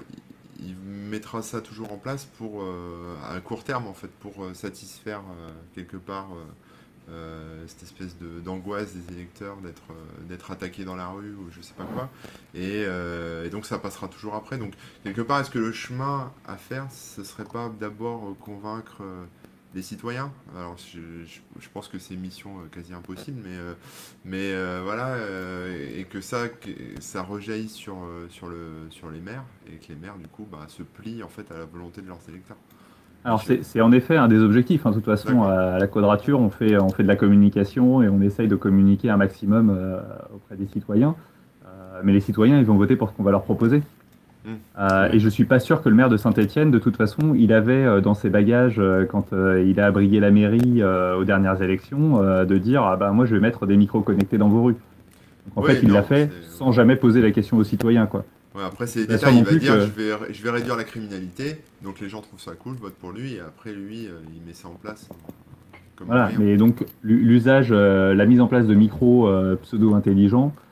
Speaker 1: il mettra ça toujours en place pour euh, à court terme en fait, pour euh, satisfaire quelque part cette espèce d'angoisse des électeurs d'être d'être attaqués dans la rue ou je sais pas quoi. Et, et donc ça passera toujours après. Donc quelque part, est-ce que le chemin à faire, ce serait pas d'abord convaincre les citoyens Alors je, je- je pense que c'est une mission euh, quasi impossible, mais euh, mais euh, voilà, euh, et que ça, que ça rejaillit sur, sur, le, sur les maires, et que les maires, du coup, bah, se plient en fait à la volonté de leurs électeurs.
Speaker 3: Alors c'est en effet un des objectifs. hein. De toute façon, à la quadrature, on fait, on fait de la communication et on essaye de communiquer un maximum euh, auprès des citoyens. Mais les citoyens, ils vont voter pour ce qu'on va leur proposer. Euh, et je suis pas sûr que le maire de Saint-Étienne, de toute façon, il avait euh, dans ses bagages, euh, quand il a abrigué la mairie aux dernières élections, de dire ah bah moi je vais mettre des micros connectés dans vos rues. Donc, en fait, il l'a fait sans jamais poser la question aux citoyens, quoi.
Speaker 1: Ouais, après, c'est
Speaker 3: non
Speaker 1: il va dire
Speaker 3: que-
Speaker 1: je, vais, je vais réduire la criminalité, donc les gens trouvent ça cool, votent pour lui, et après, lui, il met ça en place. Comme
Speaker 3: Voilà, mais donc l'u- l'usage, la mise en place de micros pseudo-intelligents,
Speaker 1: Mm.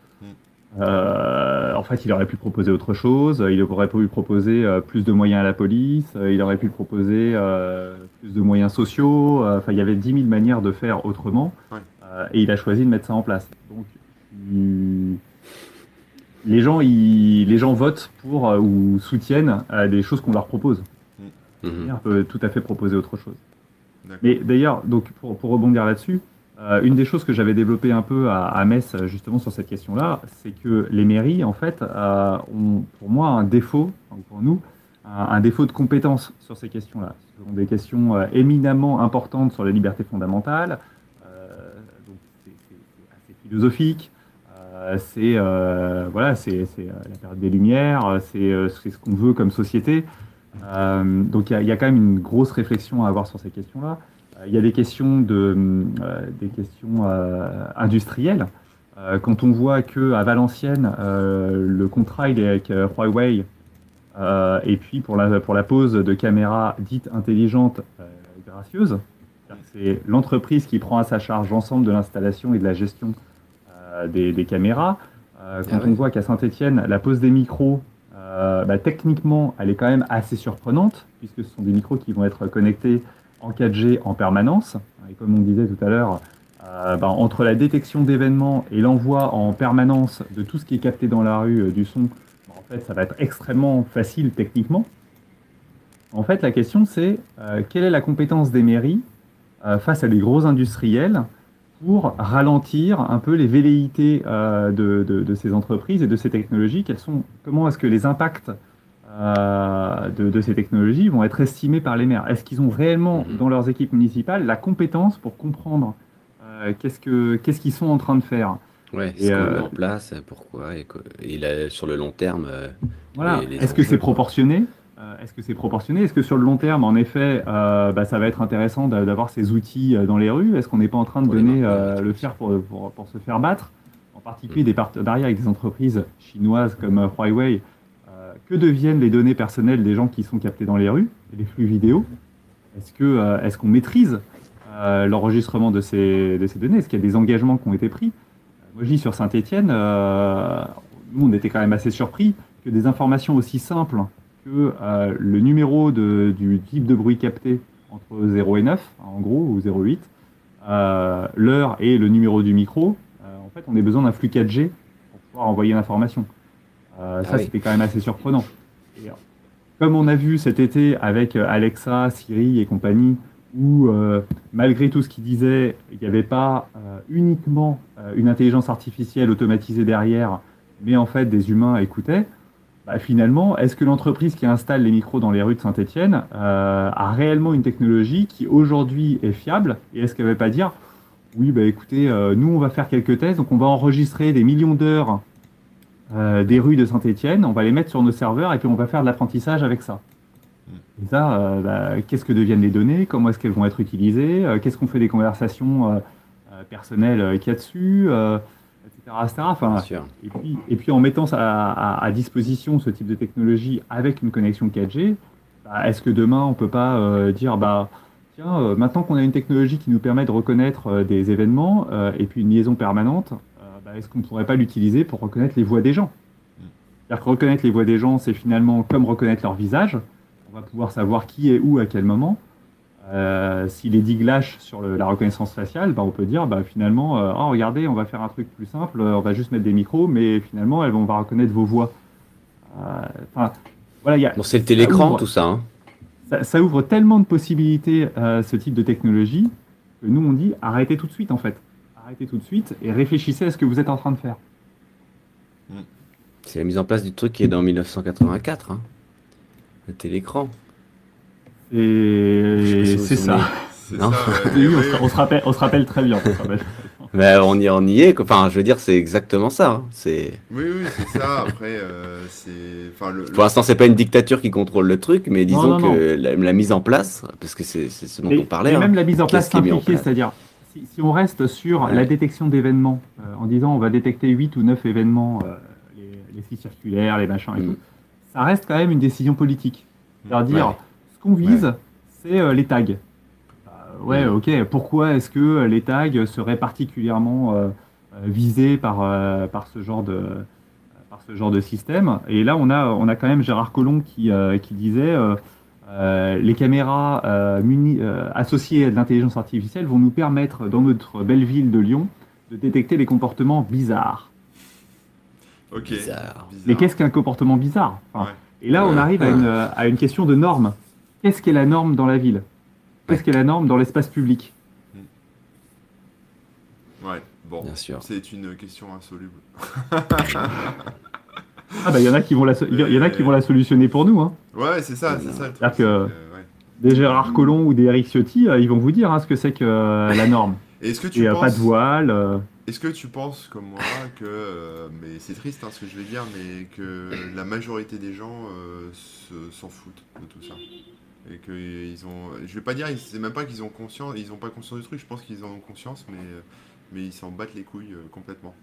Speaker 3: Euh, en fait, il aurait pu proposer autre chose. Il aurait pu proposer euh, plus de moyens à la police. euh, il aurait pu proposer euh, plus de moyens sociaux. euh, Enfin, il y avait 10 000 manières de faire autrement.
Speaker 1: Ouais.
Speaker 3: euh, et il a choisi de mettre ça en place. Donc, il- les gens, ils- les gens votent pour euh, ou soutiennent euh, des choses qu'on leur propose.
Speaker 2: Mhm.
Speaker 3: On peut tout à fait proposer autre chose. Mais d'ailleurs, donc pour, pour rebondir là-dessus, euh, une des choses que j'avais développées un peu à, Metz justement sur cette question-là, c'est que les mairies, en fait, euh, ont pour moi un défaut, pour nous, un, défaut de compétence sur ces questions-là. Ce sont des questions euh, éminemment importantes sur les libertés fondamentales. donc c'est assez philosophique. c'est voilà, c'est la période des Lumières. C'est ce qu'on veut comme société. Donc il y a quand même une grosse réflexion à avoir sur ces questions-là. Il y a des questions, de, euh, des questions euh, industrielles. Euh, quand on voit que à Valenciennes, le contrat il est avec Huawei, et puis pour la, pour la pose de caméras dites intelligentes gracieuses, c'est l'entreprise qui prend à sa charge l'ensemble de l'installation et de la gestion des, des caméras. Euh, quand
Speaker 2: Ah ouais.
Speaker 3: on voit qu'à Saint-Etienne, la pose des micros, euh, bah, techniquement, elle est quand même assez surprenante, puisque ce sont des micros qui vont être connectés en 4G en permanence. Et comme on disait tout à l'heure, euh, bah, entre la détection d'événements et l'envoi en permanence de tout ce qui est capté dans la rue euh, du son, bah, en fait, ça va être extrêmement facile techniquement. En fait, la question, c'est euh, quelle est la compétence des mairies face à des gros industriels pour ralentir un peu les velléités de, de- de ces entreprises et de ces technologies? Quels sont, Comment est-ce que les impacts euh, de, de ces technologies vont être estimés par les maires Est-ce qu'ils ont réellement
Speaker 2: Mhm.
Speaker 3: dans leurs équipes municipales la compétence pour comprendre euh, qu'est-ce que- qu'est-ce qu'ils sont en train de faire?
Speaker 2: Ouais, ce qu'on
Speaker 3: euh,
Speaker 2: met en place, pourquoi, et, que- et là, sur le long terme,
Speaker 3: Voilà. Est-ce que c'est proportionné? Est-ce que c'est proportionné? Est-ce que sur le long terme, en effet, bah, ça va être intéressant d'a- d'avoir ces outils dans les rues? Est-ce qu'on n'est pas en train de
Speaker 2: Pour
Speaker 3: donner le fer pour, pour, pour se faire battre? En particulier
Speaker 2: Mm.
Speaker 3: des partenariats avec des entreprises chinoises comme Huawei. Que deviennent les données personnelles des gens qui sont captés dans les rues les flux vidéo? Euh, est-ce qu'on maîtrise euh, l'enregistrement de ces, données? Est-ce qu'il y a des engagements qui ont été pris? Euh, Moi, je dis sur Saint-Etienne, nous, on était quand même assez surpris que des informations aussi simples que le numéro du type de bruit capté entre 0 et 9, en gros, ou 0,8, euh, l'heure et le numéro du micro, en fait, on a besoin d'un flux 4G pour pouvoir envoyer l'information. Euh,
Speaker 2: Ah
Speaker 3: ça,
Speaker 2: oui.
Speaker 3: c'était quand même assez surprenant. Et, euh, comme on a vu cet été avec euh, Alexa, Siri et compagnie, où euh, malgré tout ce qu'ils disaient, il n'y avait pas euh, uniquement une intelligence artificielle automatisée derrière, mais en fait des humains écoutaient. Bah, finalement, est-ce que l'entreprise qui installe les micros dans les rues de Saint-Etienne a réellement une technologie qui aujourd'hui est fiable? Et est-ce qu'elle ne va pas dire, oui, bah, écoutez, euh, nous on va faire quelques tests, donc on va enregistrer des millions d'heures euh, des rues de Saint-Etienne, on va les mettre sur nos serveurs et puis on va faire de l'apprentissage avec ça. Et ça, euh, bah, qu'est-ce que deviennent les données? Comment est-ce qu'elles vont être utilisées? Euh, Qu'est-ce qu'on fait des conversations personnelles qu'il y a dessus etc.. Enfin, et puis, et puis en mettant ça à, à- à disposition ce type de technologie avec une connexion 4G, bah, est-ce que demain on peut pas dire bah tiens maintenant qu'on a une technologie qui nous permet de reconnaître des événements et puis une liaison permanente, bah, est-ce qu'on pourrait pas l'utiliser pour reconnaître les voix des gens? C'est-à-dire que reconnaître les voix des gens, c'est finalement comme reconnaître leur visage. On va pouvoir savoir qui est où à quel moment. Euh, si les digues lâchent sur le- la reconnaissance faciale, bah, on peut dire bah, finalement, euh, oh, regardez, on va faire un truc plus simple, euh, on va juste mettre des micros, mais finalement, on va reconnaître vos voix. Enfin, voilà, il y a,
Speaker 2: Bon, c'est le télécran,
Speaker 3: ouvre.
Speaker 2: tout ça. hein.
Speaker 3: ça, ça ouvre tellement de possibilités, ce type de technologie, que nous, on dit arrêtez tout de suite, en fait. Arrêtez tout de suite et réfléchissez à ce que vous êtes en train de faire.
Speaker 2: C'est la mise en place du truc qui est dans 1984. Hein. Le télécran.
Speaker 3: Et c'est ça.
Speaker 2: souvenez.
Speaker 1: C'est
Speaker 2: Non.
Speaker 1: ça, ouais.
Speaker 3: Oui,
Speaker 1: Ouais,
Speaker 3: on, se, on se rappelle, on se rappelle très bien. on se rappelle. *laughs*
Speaker 2: Ben, on, y, on y est. Enfin, je veux dire, c'est exactement ça. hein. C'est...
Speaker 1: Oui, oui, c'est ça. Après, euh, c'est. Enfin, le,
Speaker 2: Pour l'instant, c'est pas une dictature qui contrôle le truc, mais disons
Speaker 3: non, non.
Speaker 2: que la, la mise en place, parce que c'est, ce dont
Speaker 3: Et,
Speaker 2: on parlait.
Speaker 3: et
Speaker 2: hein.
Speaker 3: même la mise en place
Speaker 2: qui
Speaker 3: simplifiée, c'est-à-dire si, si on reste sur la détection d'événements, euh, en disant on va détecter 8 ou 9 événements, euh, les, les circulaires, les machins et
Speaker 2: Mm.
Speaker 3: tout, ça reste quand même une décision politique. C'est-à-dire,
Speaker 2: Ouais.
Speaker 3: ce qu'on vise, c'est euh, les tags. Ouais,
Speaker 2: Mm.
Speaker 3: ok, pourquoi est-ce que les tags seraient particulièrement visés par, par, ce genre de, par ce genre de système? Et là, on a, on a quand même Gérard Collomb qui, qui disait euh, les caméras euh, muni- euh, associées à de l'intelligence artificielle vont nous permettre, dans notre belle ville de Lyon, de détecter les comportements bizarres.
Speaker 1: Ok.
Speaker 2: Bizarre.
Speaker 3: Mais qu'est-ce qu'un comportement bizarre Enfin,
Speaker 1: Ouais.
Speaker 3: Et là, on
Speaker 2: Ouais.
Speaker 3: arrive à une, à une question de norme. Qu'est-ce qu'est la norme dans la ville? Qu'est-ce qu'est la norme dans l'espace public?
Speaker 1: Ouais, bon.
Speaker 2: Bien sûr.
Speaker 1: C'est une question insoluble. *laughs*
Speaker 3: Ah bah il y en a qui vont la, il y en a qui vont la solutionner pour nous. Hein.
Speaker 1: Ouais, c'est ça, c'est ça.
Speaker 3: C'est-à-dire que-. Des Gérard Collomb ou des Eric Ciotti, euh, ils vont vous dire hein, ce que c'est que euh, la norme.
Speaker 1: Et *laughs* Est-ce que tu
Speaker 3: Et euh,
Speaker 1: penses,
Speaker 3: pas de voile.
Speaker 1: est-ce que tu penses comme moi que, mais c'est triste hein, ce que je vais dire, mais que la majorité des gens euh, se- s'en foutent de tout ça et que ils ont, je vais pas dire, c'est même pas qu'ils ont conscience, ils ont pas conscience du truc. Je pense qu'ils en ont conscience, mais mais ils s'en battent les couilles complètement.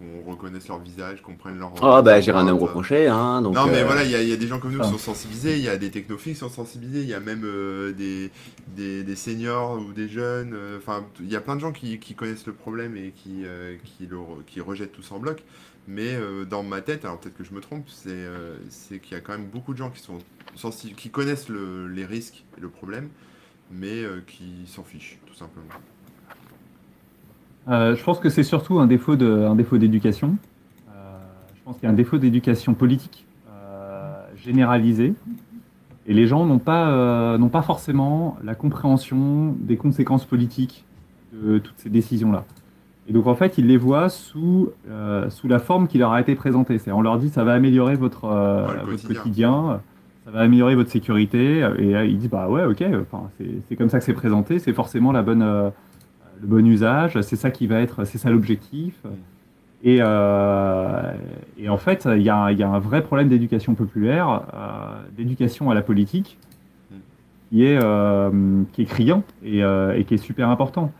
Speaker 1: Qu'on reconnaisse leur visage, qu'on prenne leur.
Speaker 2: Oh, bah, j'ai rien à me reprocher. Hein, donc,
Speaker 1: non, mais
Speaker 2: euh,
Speaker 1: voilà, il y, a- il y a des gens comme nous qui
Speaker 3: Ah.
Speaker 1: sont sensibilisés, il y a des technophiles qui sont sensibilisés, il y a même euh, des, des, des seniors ou des jeunes. euh, Enfin, il y a plein de gens qui, qui connaissent le problème et qui, euh, qui, le, re- qui rejettent tout ça en bloc. Mais euh, dans ma tête, alors peut-être que je me trompe, c'est euh, c'est qu'il y a quand même beaucoup de gens qui sont sensibles, qui connaissent le- les risques et le problème, mais euh, qui s'en fichent, tout simplement.
Speaker 3: Euh, je pense que c'est surtout un défaut de, un défaut d'éducation. Euh, je pense qu'il y a un défaut d'éducation politique euh, généralisé. Et les gens n'ont pas, euh, n'ont pas forcément la compréhension des conséquences politiques de toutes ces décisions-là. Et donc en fait, ils les voient sous, sous la forme qui leur a été présentée. C'est on leur dit ça va améliorer votre,
Speaker 1: Ouais, le
Speaker 3: votre
Speaker 1: quotidien.
Speaker 3: quotidien, ça va améliorer votre sécurité. Et ils disent bah ouais ok, enfin, c'est c'est comme ça que c'est présenté, c'est forcément la bonne, le bon usage, c'est ça qui va être, c'est ça l'objectif. Et, euh, et en fait, il y, y a un vrai problème d'éducation populaire, euh, d'éducation à la politique, qui est, euh, qui est criant et, euh, et qui est super important.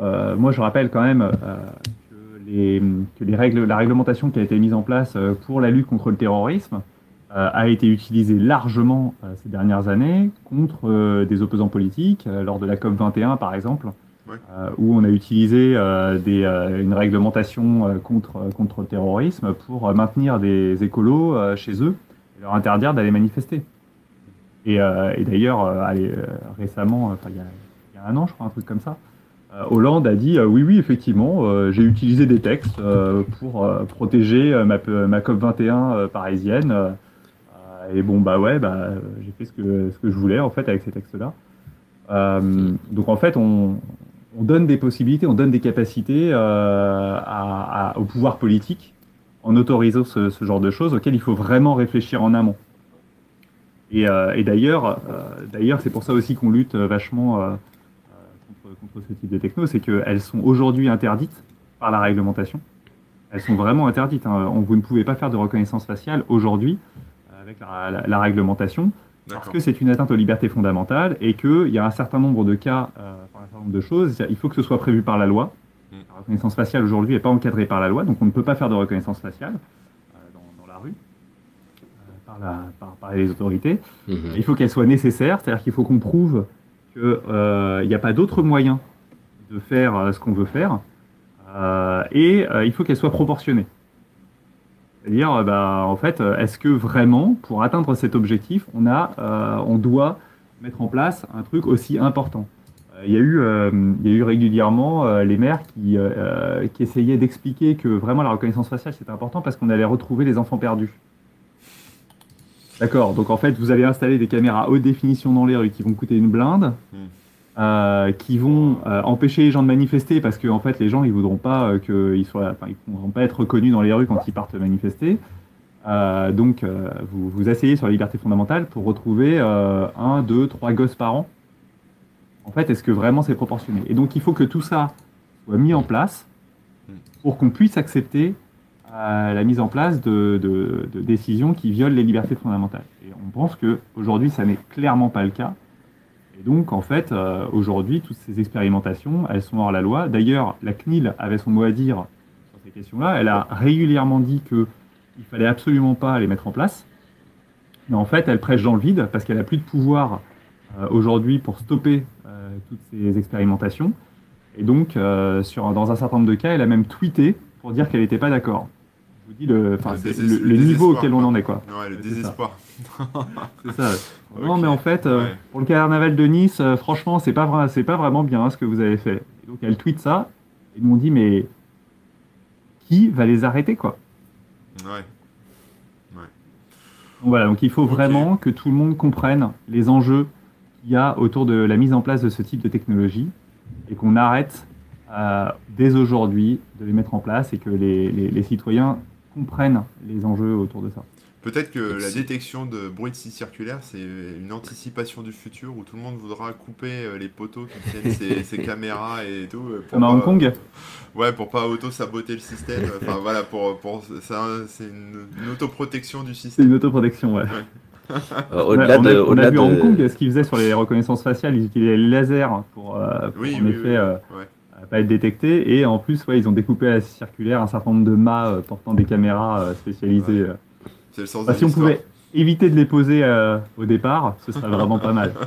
Speaker 3: Moi, je rappelle quand même que, les, que les règles, la réglementation qui a été mise en place pour la lutte contre le terrorisme a été utilisée largement ces dernières années contre des opposants politiques, lors de la COP 21 par exemple, Euh, où on a utilisé euh, euh, une réglementation contre, contre le terrorisme pour maintenir des écolos chez eux et leur interdire d'aller manifester. Et, d'ailleurs, récemment, il y, a, un an, je crois, un truc comme ça, Hollande a dit oui, oui, effectivement, j'ai utilisé des textes pour protéger ma, ma COP21 euh, parisienne. et bon, bah ouais, bah, j'ai fait ce que, ce que je voulais en fait avec ces textes-là. Donc en fait, on, on donne des possibilités, on donne des capacités euh, à- à- au pouvoir politique en autorisant ce, genre de choses auxquelles il faut vraiment réfléchir en amont. Et, euh, euh, d'ailleurs, c'est pour ça aussi qu'on lutte vachement contre, ce type de techno, c'est qu'elles sont aujourd'hui interdites par la réglementation. Elles sont vraiment interdites. hein. Vous ne pouvez pas faire de reconnaissance faciale aujourd'hui avec la réglementation parce que c'est une atteinte aux libertés fondamentales et qu'il y a un certain nombre de cas, euh, un certain nombre de choses. Il faut que ce soit prévu par la loi.
Speaker 1: Mm.
Speaker 3: La reconnaissance faciale aujourd'hui n'est pas encadrée par la loi, donc on ne peut pas faire de reconnaissance faciale euh, dans, dans la rue euh, par, la- par- par les autorités.
Speaker 2: Mhm.
Speaker 3: Il faut qu'elle soit nécessaire, c'est-à-dire qu'il faut qu'on prouve qu'il n'y a pas d'autre moyen de faire euh, ce qu'on veut faire, euh, et euh, il faut qu'elle soit proportionnée. C'est-à-dire, euh, bah, en fait, euh, est-ce que vraiment, pour atteindre cet objectif, on, a, euh, on doit mettre en place un truc aussi important? Euh, Il y, a eu, euh, il y a eu régulièrement euh, les maires qui, euh, qui essayaient d'expliquer que vraiment la reconnaissance faciale c'était important parce qu'on allait retrouver les enfants perdus. D'accord, donc en fait vous allez installer des caméras haute définition dans les rues qui vont coûter une blinde,
Speaker 1: Hmm.
Speaker 3: Euh, qui vont euh, empêcher les gens de manifester parce que en fait les gens ils voudront pas euh, qu'ils soient, ils voudront pas être reconnus dans les rues quand ils partent manifester. Donc vous vous asseyez sur la liberté fondamentale pour retrouver un, deux, trois gosses par an. En fait, est-ce que vraiment c'est proportionné? Et donc il faut que tout ça soit mis en place pour qu'on puisse accepter la mise en place de, de- de décisions qui violent les libertés fondamentales. Et on pense que aujourd'hui ça n'est clairement pas le cas. Et donc en fait euh, aujourd'hui toutes ces expérimentations elles sont hors la loi. D'ailleurs la CNIL avait son mot à dire sur ces questions-là. Elle a régulièrement dit que il fallait absolument pas les mettre en place. Mais en fait elle prêche dans le vide parce qu'elle a plus de pouvoir euh, aujourd'hui pour stopper euh, toutes ces expérimentations. Et donc, dans un certain nombre de cas, elle a même tweeté pour dire qu'elle n'était pas d'accord. Je vous dis le, niveau auquel on en est. Quoi.
Speaker 1: Ouais, le désespoir.
Speaker 3: C'est ça. *laughs* *laughs* Non, mais en fait, euh,
Speaker 1: Ouais.
Speaker 3: pour le carnaval de Nice, euh, franchement, c'est pas, c'est pas vraiment bien hein, ce que vous avez fait. Et donc, elle tweet ça. Et nous on dit, mais qui va les arrêter, quoi?
Speaker 1: Ouais.
Speaker 3: Donc voilà, donc il faut vraiment que tout le monde comprenne les enjeux qu'il y a autour de la mise en place de ce type de technologie et qu'on arrête euh, dès aujourd'hui de les mettre en place et que les, les- les citoyens comprennent les enjeux autour de ça.
Speaker 1: Peut-être que la détection de bruit de scie circulaire, c'est une anticipation du futur où tout le monde voudra couper euh, les poteaux qui tiennent ses, ses *laughs* caméras et tout. euh, pour
Speaker 3: Comme à Hong
Speaker 1: pas-
Speaker 3: Kong
Speaker 1: Ouais, pour pas auto-saboter le système. *laughs* Enfin voilà, pour, pour ça, c'est une, une autoprotection du
Speaker 3: C'est
Speaker 1: système.
Speaker 3: une autoprotection, ouais.
Speaker 2: Euh,
Speaker 3: On a-
Speaker 2: Au-delà
Speaker 3: on a,
Speaker 2: de,
Speaker 3: on a
Speaker 2: au-delà
Speaker 3: vu
Speaker 2: de-
Speaker 3: à Hong Kong ce qu'ils faisaient sur les reconnaissances faciales, ils utilisaient les lasers pour, euh, pour
Speaker 1: Oui,
Speaker 3: en
Speaker 1: oui,
Speaker 3: effet
Speaker 1: oui.
Speaker 3: euh,
Speaker 1: Ouais.
Speaker 3: Pas être détectés. Et en plus, ouais, ils ont découpé à la circulaire un certain nombre de mâts euh, portant des caméras euh, spécialisées.
Speaker 1: Ouais.
Speaker 3: euh.
Speaker 1: C'est le sens
Speaker 3: Bah,
Speaker 1: de
Speaker 3: si on pouvait éviter de les poser euh, au départ, ce serait vraiment pas mal. *laughs*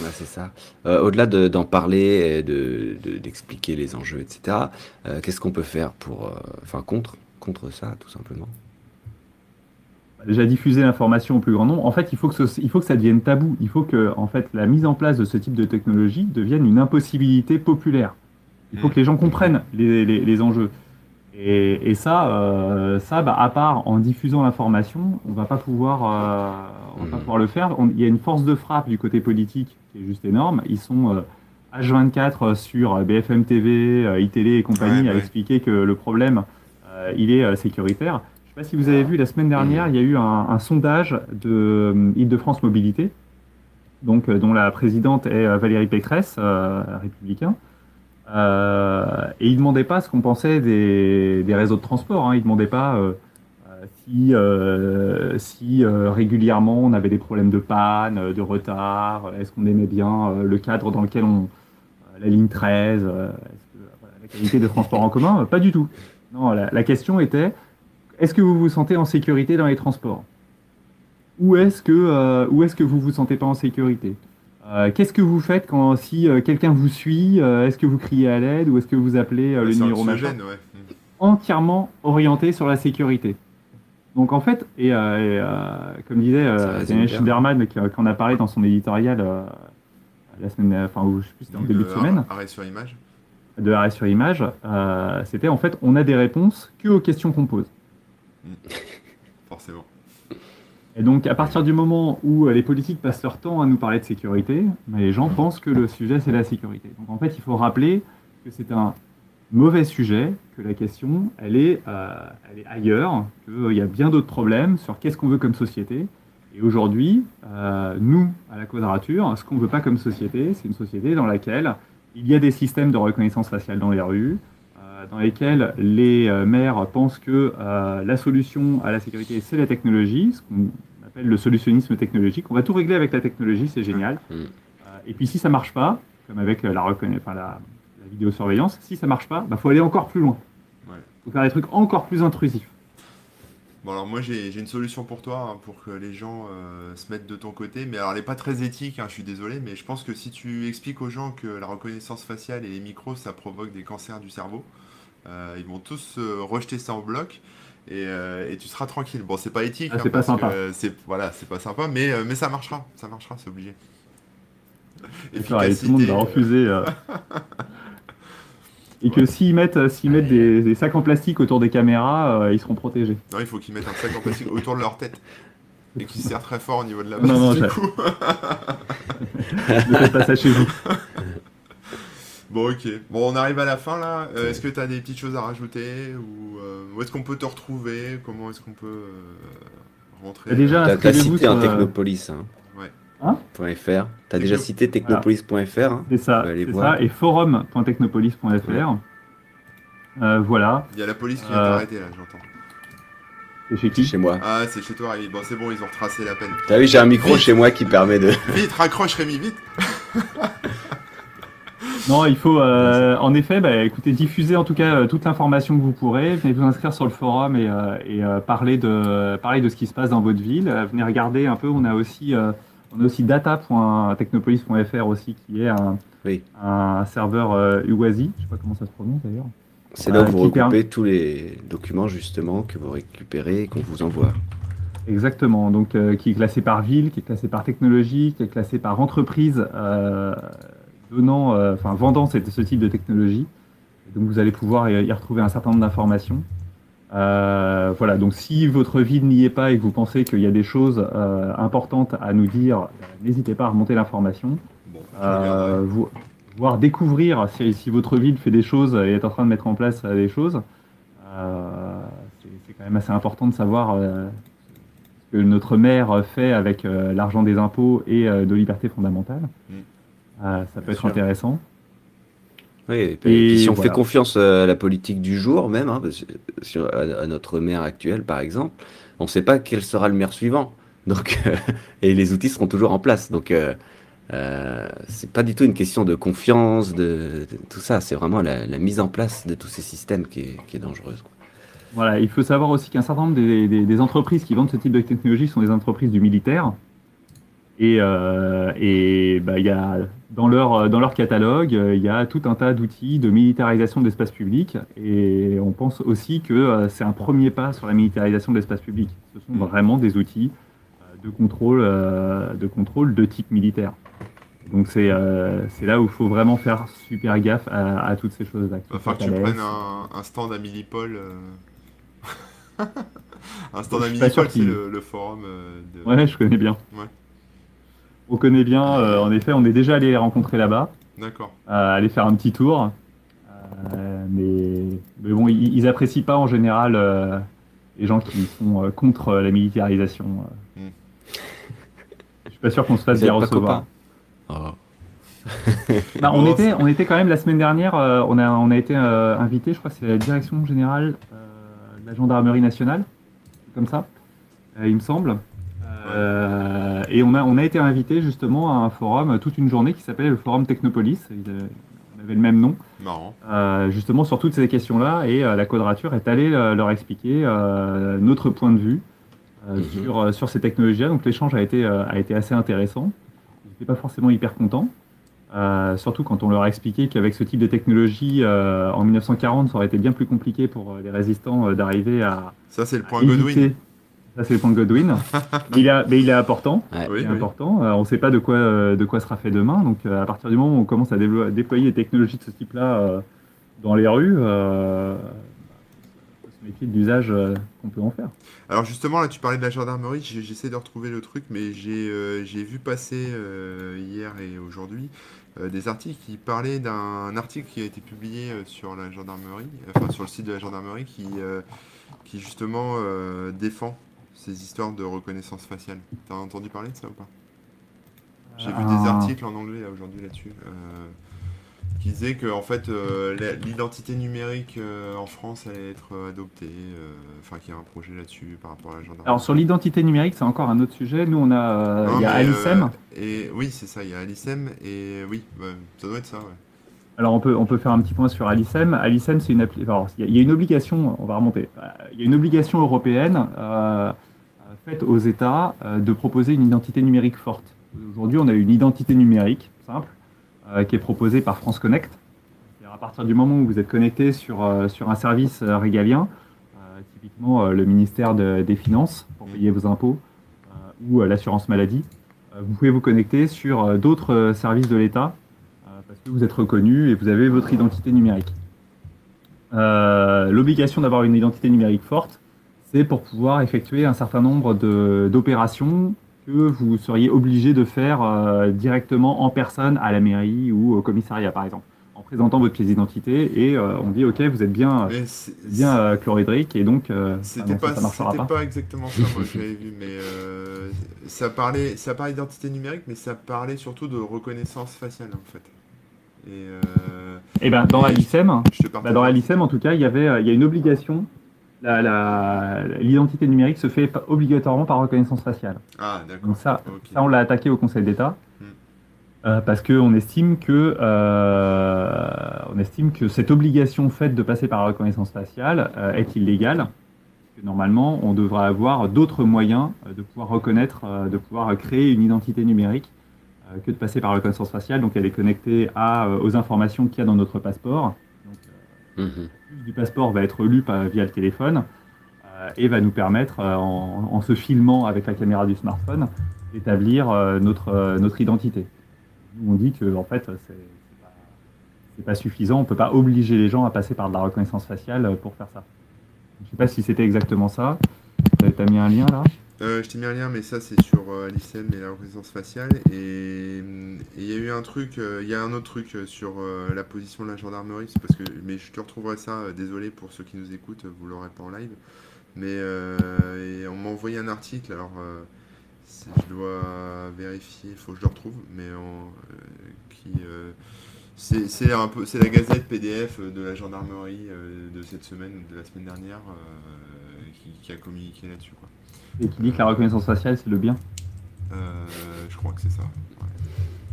Speaker 2: Ouais, c'est ça. Euh, au-delà de- d'en parler, et de, de- d'expliquer les enjeux, etc., euh, qu'est-ce qu'on peut faire pour, euh, enfin, contre, contre ça, tout simplement?
Speaker 3: Déjà diffuser l'information au plus grand nombre. En fait, il faut que ce- il faut que ça devienne tabou. Il faut que en fait la mise en place de ce type de technologie devienne une impossibilité populaire. Il faut que les gens comprennent les, les- les enjeux. Et, et ça, euh, ça, bah, à part en diffusant l'information, on va pas pouvoir, euh, on va pas
Speaker 2: Mm.
Speaker 3: pouvoir le faire. Il y a une force de frappe du côté politique qui est juste énorme. Ils sont euh, H24 sur BFM TV, euh, iTélé et compagnie
Speaker 1: Ouais,
Speaker 3: à expliquer que le problème, euh, il est euh, sécuritaire. Sais pas si vous avez vu la semaine dernière, il y a eu un, sondage de euh, Île-de-France Mobilité, donc euh, dont la présidente est euh, Valérie Pécresse, euh, républicain. Et il demandait pas ce qu'on pensait des, réseaux de transport. Hein. Il demandait pas euh, euh, si, si régulièrement on avait des problèmes de panne, de retard. Est-ce qu'on aimait bien le cadre dans lequel on la ligne 13, euh, est-ce que, voilà, la qualité de transport en commun Pas du tout. Non, la question était est-ce que vous vous sentez en sécurité dans les transports? Ou est-ce que, euh, ou est-ce que vous vous sentez pas en sécurité? Euh, Qu'est-ce que vous faites quand si euh, quelqu'un vous suit euh, Est-ce que vous criez à l'aide ou est-ce que vous appelez euh, le numéro machin
Speaker 1: ouais. Mm.
Speaker 3: Entièrement orienté sur la sécurité. Donc en fait, et, euh, et, euh, comme disait euh, Daniel. Schinderman, en a parlé dans son éditorial euh, la semaine, enfin, ou je sais plus, c'était en début de semaine,
Speaker 1: Arrêt sur image.
Speaker 3: de arrêt sur image, euh, c'était en fait, on a des réponses que aux questions qu'on pose. *laughs*
Speaker 1: Forcément.
Speaker 3: Et donc, à partir du moment où euh, les politiques passent leur temps à nous parler de sécurité, les gens pensent que le sujet, c'est la sécurité. Donc, en fait, il faut rappeler que c'est un mauvais sujet, que la question, elle est, euh, elle est ailleurs, qu'il y a bien d'autres problèmes sur qu'est-ce qu'on veut comme société. Et aujourd'hui, euh, nous, à la quadrature, ce qu'on ne veut pas comme société, c'est une société dans laquelle il y a des systèmes de reconnaissance faciale dans les rues, euh, dans lesquels les euh, maires pensent que euh, la solution à la sécurité, c'est la technologie, ce qu'on appelle le solutionnisme technologique. On va tout régler avec la technologie, c'est génial. Euh, et puis si ça marche pas, comme avec euh, la, enfin, la, la vidéosurveillance, si ça marche pas, il faut aller encore plus loin. Il faut faire des trucs encore plus intrusifs.
Speaker 1: Bon alors moi j'ai j'ai une solution pour toi, hein, pour que les gens euh, se mettent de ton côté, mais alors elle n'est pas très éthique, hein, je suis désolé, mais je pense que si tu expliques aux gens que la reconnaissance faciale et les micros ça provoque des cancers du cerveau, euh, ils vont tous euh, rejeter ça en bloc et, euh, et tu seras tranquille. Bon c'est pas éthique,
Speaker 3: Ah, c'est pas
Speaker 1: parce
Speaker 3: sympa.
Speaker 1: c'est voilà c'est pas sympa, mais, euh, mais ça marchera, ça marchera, c'est obligé.
Speaker 3: D'accord, et tout le monde va
Speaker 1: euh,
Speaker 3: refuser. euh. *laughs* Et que s'ils mettent, euh, s'ils mettent des, des sacs en plastique autour des caméras, euh, ils seront protégés.
Speaker 1: Non, il faut qu'ils mettent un sac en plastique autour de leur tête et qu'ils serrent très fort au niveau de la base
Speaker 3: Non, non,
Speaker 1: du
Speaker 3: j'ai-
Speaker 1: coup. *laughs*
Speaker 3: Ne faites pas ça chez vous. *laughs*
Speaker 1: Bon, ok. Bon, on arrive à la fin là. Euh, est-ce que tu as des petites choses à rajouter Ou euh, où est-ce qu'on peut te retrouver? Comment est-ce qu'on peut euh, rentrer?
Speaker 3: Déjà, inscrivez-vous
Speaker 2: cité un
Speaker 3: sur, euh,
Speaker 2: Technopolis. Hein.
Speaker 3: Hein
Speaker 2: .fr. T'as déjà
Speaker 1: Techno-
Speaker 2: cité technopolis.fr. hein.
Speaker 3: C'est ça. Et forum.technopolis.fr. Euh, voilà.
Speaker 1: Il y a la police qui vient
Speaker 3: Euh.
Speaker 1: t'arrêter là, j'entends.
Speaker 3: C'est chez qui
Speaker 2: Chez moi.
Speaker 1: Ah, c'est chez toi, Rémi. Bon, c'est bon, ils ont retracé la peine.
Speaker 2: T'as vu, j'ai un micro
Speaker 1: Vite.
Speaker 2: chez moi qui permet de.
Speaker 1: Vite, raccroche Rémi, vite *laughs*
Speaker 3: Non, il faut, euh, en effet, bah, écoutez, diffuser en tout cas euh, toute l'information que vous pourrez. Venez vous inscrire sur le forum et, euh, et, euh, parler, de, parler de ce qui se passe dans votre ville. Euh, venez regarder un peu. On a aussi, euh, on a aussi data.technopolis.fr aussi, qui est un,
Speaker 2: Oui.
Speaker 3: un serveur euh, UASI. Je sais pas comment ça se prononce d'ailleurs.
Speaker 2: C'est là où
Speaker 3: Euh,
Speaker 2: vous regroupez tous les documents justement que vous récupérez et qu'on vous envoie.
Speaker 3: Exactement. Donc, euh, qui est classé par ville, qui est classé par technologie, qui est classé par entreprise euh, donnant, enfin vendant ce, ce type de technologie. Et donc, vous allez pouvoir y, y retrouver un certain nombre d'informations. Euh, voilà. Donc, si votre ville n'y est pas et que vous pensez qu'il y a des choses euh, importantes à nous dire, euh, n'hésitez pas à remonter l'information.
Speaker 1: Bon,
Speaker 3: Euh,
Speaker 1: regarderai.
Speaker 3: vous, voir découvrir si, si votre ville fait des choses et est en train de mettre en place des choses. C'est quand même assez important de savoir ce que notre maire fait avec l'argent des impôts et de libertés fondamentales.
Speaker 1: Mm.
Speaker 3: Ça peut
Speaker 1: Bien
Speaker 3: être
Speaker 1: sûr.
Speaker 3: intéressant.
Speaker 2: Oui, et puis,
Speaker 3: Et
Speaker 2: et puis si on
Speaker 3: voilà.
Speaker 2: fait confiance à la politique du jour même, hein, parce que- sur, à, à notre maire actuel par exemple, on ne sait pas quel sera le maire suivant. Donc, euh, *laughs* et les outils seront toujours en place. Donc, euh, euh, c'est pas du tout une question de confiance, de, de tout ça. C'est vraiment la, la mise en place de tous ces systèmes qui est, qui est dangereuse. quoi.
Speaker 3: Voilà, il faut savoir aussi qu'un certain nombre des, des- des entreprises qui vendent ce type de technologie sont des entreprises du militaire. Et, euh, et bah, il y a, dans, leur, dans leur catalogue, euh, il y a tout un tas d'outils de militarisation de l'espace public. Et on pense aussi que euh, c'est un premier pas sur la militarisation de l'espace public. Ce sont vraiment des outils euh, de contrôle, euh, de contrôle de type militaire. Donc c'est euh, là où il faut vraiment faire super gaffe à, à toutes ces choses-là.
Speaker 1: Va falloir que tu prennes un, un stand à Millipol. euh. *laughs* un stand à Millipol, c'est le, le forum euh, de.
Speaker 3: Ouais, je connais bien.
Speaker 1: Ouais.
Speaker 3: On connaît bien, euh, en effet, on est déjà allé les rencontrer là-bas,
Speaker 1: D'accord.
Speaker 3: euh, aller faire un petit tour. Euh, mais, mais bon, ils, ils apprécient pas en général euh, les gens qui sont euh, contre la militarisation. euh.
Speaker 1: Mm.
Speaker 3: Je suis pas sûr qu'on se fasse bien recevoir.
Speaker 2: copains
Speaker 3: Bah, on, *laughs* était, on était quand même la semaine dernière, euh, on, a, on a été euh, invité, je crois que c'est la direction générale euh, de la gendarmerie nationale, comme ça, euh, il me semble. Euh, et on a, on a été invité justement à un forum euh, toute une journée qui s'appelait le forum Technopolis. Il, euh, on avait le même nom,
Speaker 1: Marrant.
Speaker 3: euh, justement sur toutes ces questions-là. Et euh, la quadrature est allée euh, leur expliquer euh, notre point de vue euh,
Speaker 2: Mhm.
Speaker 3: sur, euh, sur ces technologies-là. Donc l'échange a été, euh, a été assez intéressant. Ils n'étaient pas forcément hyper contents. Euh, surtout quand on leur a expliqué qu'avec ce type de technologie, euh, en 1940, ça aurait été bien plus compliqué pour euh, les résistants euh, d'arriver à,
Speaker 1: Ça, c'est le point Godwin.
Speaker 3: Ça, c'est le point de Godwin. *laughs* mais, il est, mais il est important.
Speaker 2: Ouais.
Speaker 1: Oui,
Speaker 3: Il est
Speaker 1: oui.
Speaker 3: important. Euh, on ne sait pas de quoi, euh, de quoi sera fait demain. Donc, euh, à partir du moment où on commence à déployer des technologies de ce type-là euh, dans les rues, euh, faut se méfier de l'usage euh, qu'on peut en faire.
Speaker 1: Alors justement, là, tu parlais de la gendarmerie, j'essaie de retrouver le truc, mais j'ai euh, vu passer euh, hier et aujourd'hui euh, des articles qui parlaient d'un article qui a été publié sur la gendarmerie, enfin sur le site de la gendarmerie, qui, euh, qui justement euh, défend ces histoires de reconnaissance faciale. T'as entendu parler de ça ou pas? J'ai vu des articles en anglais aujourd'hui là-dessus. euh, qui disaient que en fait euh, l'identité numérique euh, en France allait être euh, adoptée, euh, enfin qu'il y a un projet là-dessus par rapport à la gendarmerie.
Speaker 3: Alors, sur l'identité numérique, c'est encore un autre sujet. Nous, on a, euh,
Speaker 1: Non,
Speaker 3: il y a Alicem.
Speaker 1: euh, et oui, c'est ça, il y a Alicem et oui, bah, ça doit être ça, ouais.
Speaker 3: Alors on peut, on peut faire un petit point sur Alicem. Alicem, c'est une appli. Il y, a- il y a une obligation, on va remonter. Euh, Il y a une obligation européenne euh, euh, faite aux États euh, de proposer une identité numérique forte. Aujourd'hui, on a une identité numérique simple euh, qui est proposée par France Connect. C'est-à-dire à partir du moment où vous êtes connecté sur, euh, sur un service régalien, typiquement le ministère de- des Finances pour payer vos impôts ou l'assurance maladie, vous pouvez vous connecter sur d'autres services de l'État parce que vous êtes reconnu et vous avez votre identité numérique. L'obligation d'avoir une identité numérique forte, c'est pour pouvoir effectuer un certain nombre de- d'opérations que vous seriez obligé de faire euh, directement en personne à la mairie ou au commissariat, par exemple, en présentant votre pièce d'identité et euh, on dit ok, vous êtes bien,
Speaker 1: c'est-
Speaker 3: bien euh, chlorhydrique et donc euh, ah
Speaker 1: C'était
Speaker 3: ça,
Speaker 1: pas,
Speaker 3: ça
Speaker 1: c'était
Speaker 3: pas.
Speaker 1: pas exactement ça, moi, j'avais vu, mais euh, ça parlait, ça parlait d'identité numérique, mais ça parlait surtout de reconnaissance faciale, en fait. Et euh,
Speaker 3: Et ben dans Alicem,
Speaker 1: je te
Speaker 3: Bah, dans la LICEM, en tout cas, il y avait, euh, il y a une obligation. La- la- L'identité numérique se fait obligatoirement par reconnaissance faciale.
Speaker 1: Ah, d'accord.
Speaker 3: Donc ça, ça on l'a attaqué au Conseil d'État
Speaker 1: Hmm.
Speaker 3: euh, parce qu'on estime que euh, on estime que cette obligation faite de passer par la reconnaissance faciale euh, est illégale. Que normalement, on devrait avoir d'autres moyens de pouvoir reconnaître, de pouvoir créer une identité numérique que de passer par la reconnaissance faciale. Donc, elle est connectée à, aux informations qu'il y a dans notre passeport. Plus du passeport va être lu via le téléphone euh, et va nous permettre, euh, en, se filmant avec la caméra du smartphone, d'établir euh, notre, notre identité. On dit que en fait, c'est pas, pas suffisant. On peut pas obliger les gens à passer par de la reconnaissance faciale pour faire ça. Je sais pas si c'était exactement ça. Euh, T'as mis un lien là?
Speaker 1: Euh, je t'ai mis un lien, mais ça c'est sur euh, Alicem et la reconnaissance faciale. Et il y a eu un truc, euh, il y a un autre truc euh, sur euh, la position de la gendarmerie, parce que, mais je te retrouverai ça. désolé pour ceux qui nous écoutent, vous l'aurez pas en live. Mais on m'a envoyé un article, alors je dois vérifier, il faut que je le retrouve, mais en, qui c'est un peu, c'est la gazette PDF de la gendarmerie de cette semaine, de la semaine dernière, qui, qui a communiqué là-dessus.
Speaker 3: Et qui dit que la reconnaissance faciale c'est le bien.
Speaker 1: Euh, je crois que c'est ça. ouais.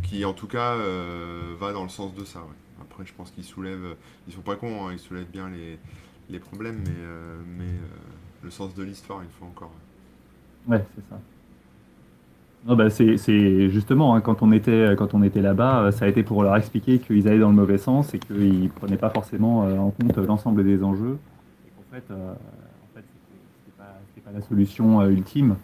Speaker 1: Qui en tout cas euh, va dans le sens de ça. ouais. Après, je pense qu'ils soulèvent, ils sont pas cons, hein, ils soulèvent bien les, les problèmes, mais, euh, mais le sens de l'histoire, une fois encore.
Speaker 3: Ouais, c'est ça. Bah, c'est justement hein, quand on était quand on était là-bas, ça a été pour leur expliquer qu'ils allaient dans le mauvais sens et qu'ils prenaient pas forcément en compte l'ensemble des enjeux. Et fait, en pas, la solution euh, ultime.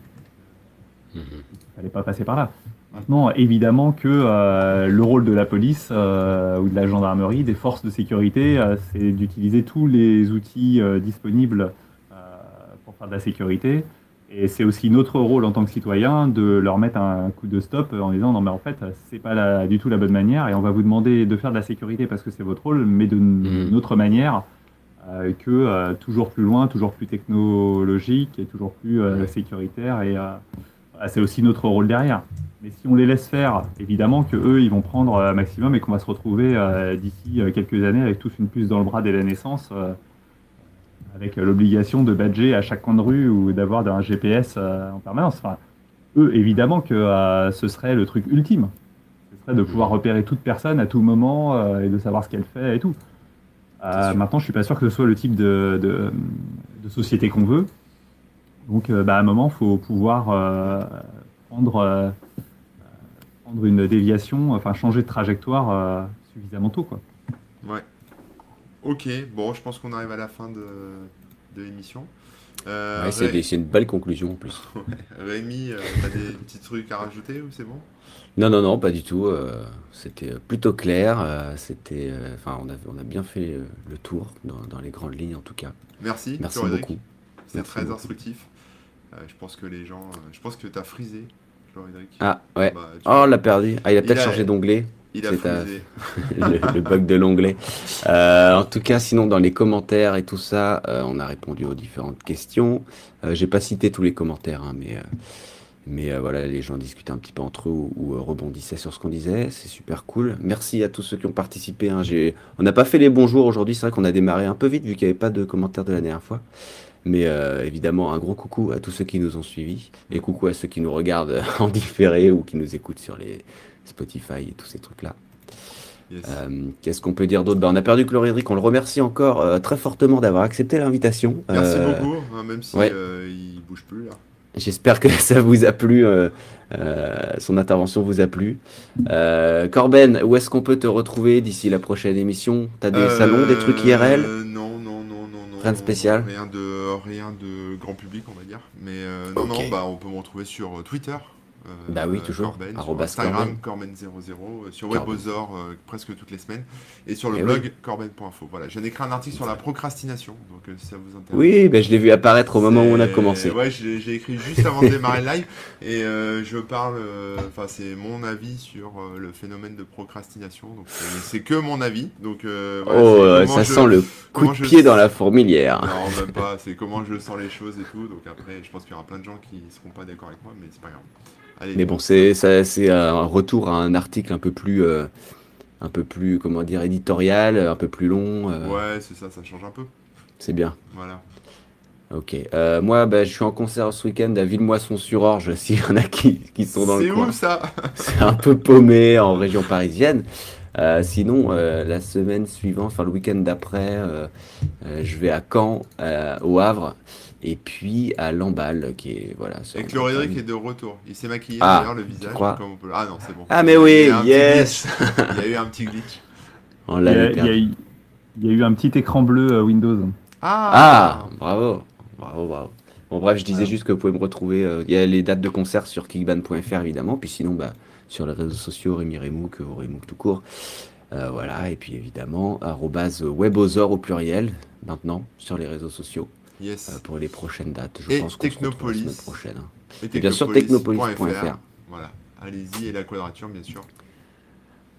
Speaker 2: Mhm.
Speaker 3: Il fallait pas passer par là. Maintenant, évidemment que euh, le rôle de la police euh, ou de la gendarmerie, des forces de sécurité, euh, c'est d'utiliser tous les outils disponibles pour faire de la sécurité. Et c'est aussi notre rôle en tant que citoyen de leur mettre un coup de stop en disant non mais en fait c'est pas la- du tout la bonne manière et on va vous demander de faire de la sécurité parce que c'est votre rôle, mais de
Speaker 2: Mhm.
Speaker 3: notre manière que euh, toujours plus loin, toujours plus technologique et toujours plus euh, sécuritaire et euh, voilà, c'est aussi notre rôle derrière. Mais si on les laisse faire, évidemment que eux ils vont prendre un maximum et qu'on va se retrouver euh, d'ici euh, quelques années avec tous une puce dans le bras dès la naissance. euh, avec euh, l'obligation de badger à chaque coin de rue ou d'avoir un GPS euh, en permanence. Enfin, eux, évidemment que euh, ce serait le truc ultime. Ce serait de pouvoir
Speaker 2: Mhm.
Speaker 3: repérer toute personne à tout moment euh, et de savoir ce qu'elle fait et tout. Euh, maintenant, je suis pas sûr que ce soit le type de, de, de société qu'on veut. Donc, euh, bah, à un moment, il faut pouvoir euh, prendre, euh, prendre une déviation, enfin changer de trajectoire euh, suffisamment tôt. Quoi.
Speaker 1: Ouais. Ok, bon, je pense qu'on arrive à la fin de, de l'émission. Euh,
Speaker 2: Ouais, c'est
Speaker 1: Ré-
Speaker 2: des- c'est une belle conclusion en plus. *laughs*
Speaker 1: Rémi, euh, t'as des petits trucs à rajouter ou c'est bon?
Speaker 2: Non, non, non, pas du tout. euh, c'était plutôt clair. euh, c'était, euh, enfin, on a, on a bien fait euh, le tour dans, dans les grandes lignes en tout cas.
Speaker 1: Merci,
Speaker 2: Merci beaucoup.
Speaker 1: C'est
Speaker 2: Merci
Speaker 1: très
Speaker 2: beaucoup.
Speaker 1: instructif. Euh, je pense que les gens. euh, je pense que t'as frisé, Frédéric.
Speaker 2: Ah, ouais.
Speaker 1: Bah, tu-
Speaker 2: Oh, on l'a perdu. Ah, il a
Speaker 1: Il
Speaker 2: peut-être
Speaker 1: a-
Speaker 2: changé d'onglet.
Speaker 1: il a
Speaker 2: c'est
Speaker 1: frisé. *laughs*
Speaker 2: le, le bug de l'onglet. Euh, en tout cas, sinon, dans les commentaires et tout ça, euh, on a répondu aux différentes questions. Euh, J'ai pas cité tous les commentaires, hein, mais, euh, mais euh, voilà, les gens discutaient un petit peu entre eux ou, ou, euh, rebondissaient sur ce qu'on disait. C'est super cool. Merci à tous ceux qui ont participé. hein. On n'a pas fait les bonjours aujourd'hui. C'est vrai qu'on a démarré un peu vite vu qu'il n'y avait pas de commentaires de la dernière fois. Mais euh, évidemment, un gros coucou à tous ceux qui nous ont suivis et coucou à ceux qui nous regardent *laughs* en différé ou qui nous écoutent sur les Spotify et tous ces trucs-là.
Speaker 1: Yes.
Speaker 2: Euh, Qu'est-ce qu'on peut dire d'autre? Ben, On a perdu Chlorhydric, on le remercie encore euh, très fortement d'avoir accepté l'invitation.
Speaker 1: Merci beaucoup, hein, même si
Speaker 2: ouais.
Speaker 1: il bouge plus là.
Speaker 2: J'espère que *laughs* ça vous a plu, euh, euh, son intervention vous a plu. Euh, Corben, où est-ce qu'on peut te retrouver d'ici la prochaine émission? T'as des
Speaker 1: Euh,
Speaker 2: salons, des trucs IRL
Speaker 1: Non, non, non, non, non.
Speaker 2: Rien de spécial?
Speaker 1: Rien de, rien de grand public, on va dire. Mais euh, non, non, bah, on peut me retrouver sur Twitter. Euh,
Speaker 2: Bah oui, toujours.
Speaker 1: Corben, sur Instagram, Corben00, euh, sur
Speaker 2: Corben.
Speaker 1: Webosor euh, presque toutes les semaines. Et sur le
Speaker 2: Eh
Speaker 1: blog corben.info. Voilà, j'ai écrit un article sur la procrastination. Donc euh, si ça vous intéresse.
Speaker 2: Oui, ben, je l'ai vu apparaître au moment où on a commencé.
Speaker 1: Ouais, j'ai écrit juste avant de démarrer le live et euh, je parle, euh, enfin c'est mon avis sur euh, le phénomène de procrastination. Donc c'est que mon avis. Donc euh, voilà,
Speaker 2: oh, euh, ça
Speaker 1: je-
Speaker 2: sent le coup de
Speaker 1: je-
Speaker 2: pied dans la fourmilière.
Speaker 1: Non, même pas. C'est comment je sens les choses et tout. Donc après, je pense qu'il y aura plein de gens qui seront pas d'accord avec moi, mais c'est pas grave. Allez.
Speaker 2: Mais bon, c'est c'est un retour à un article un peu plus, euh, un peu plus, comment dire, éditorial, un peu plus long. euh,
Speaker 1: Ouais, c'est ça, ça change un peu.
Speaker 2: C'est bien.
Speaker 1: Voilà.
Speaker 2: Ok. Euh, moi, bah, je suis en concert ce week-end à Villemoisson-sur-Orge, *laughs* s'il y en a qui, qui sont dans
Speaker 1: C'est
Speaker 2: le coin.
Speaker 1: où ça? *laughs*
Speaker 2: C'est un peu paumé en région parisienne. Euh, sinon, euh, la semaine suivante, enfin le week-end d'après, je vais à Caen, au Havre, et puis à Lamballe, qui est voilà.
Speaker 1: Et
Speaker 2: montagne.
Speaker 1: est de retour. Il s'est maquillé
Speaker 2: Ah,
Speaker 1: d'ailleurs le visage.
Speaker 2: crois
Speaker 1: comme on peut- Ah non, c'est bon.
Speaker 2: Ah mais oui, yes.
Speaker 1: Il y a eu un petit glitch. *laughs*
Speaker 2: On
Speaker 3: Il y, a,
Speaker 2: l'avait
Speaker 3: il y
Speaker 2: perdu.
Speaker 3: a eu- il y a eu un petit écran bleu euh, Windows.
Speaker 2: Ah, bravo, bravo, bravo. Bon, bref, je disais
Speaker 3: Voilà.
Speaker 2: juste que vous pouvez me retrouver. euh, Il y a les dates de concert sur kickban.fr évidemment, puis sinon, bah, sur les réseaux sociaux, Rémi Remouk ou Remouk tout court. Euh, voilà, et puis évidemment, arrobase webosor au pluriel, maintenant, sur les réseaux sociaux,
Speaker 1: Yes.
Speaker 2: pour les prochaines dates. Je
Speaker 1: Et
Speaker 2: pense se
Speaker 1: Technopolis.
Speaker 2: semaine prochaine. hein.
Speaker 1: Et
Speaker 2: Et bien sûr, technopolis.fr.
Speaker 1: Voilà. Allez-y et la quadrature, bien sûr.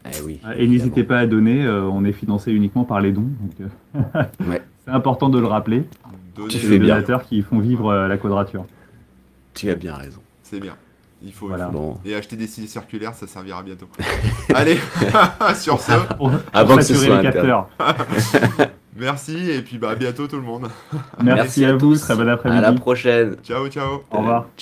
Speaker 2: Eh oui.
Speaker 3: Et n'hésitez pas à donner, euh, on est financé uniquement par les dons. donc, euh, *laughs*
Speaker 2: Ouais.
Speaker 3: C'est important de le rappeler.
Speaker 2: Fais
Speaker 3: les donateurs qui font vivre euh, la quadrature.
Speaker 2: Tu as bien raison.
Speaker 1: C'est bien. Il faut.
Speaker 3: Voilà.
Speaker 2: Bon,
Speaker 1: Et acheter des cils circulaires, ça servira bientôt. *laughs* Allez, *laughs* sur ce,
Speaker 3: Pour,
Speaker 2: Avant que ce soit
Speaker 3: les capteurs.
Speaker 1: Merci et puis bah à bientôt tout le monde.
Speaker 3: Merci, à, vous, très bon
Speaker 2: à
Speaker 3: après-midi.
Speaker 2: la prochaine.
Speaker 1: Ciao, ciao.
Speaker 3: Au revoir.
Speaker 2: Ciao.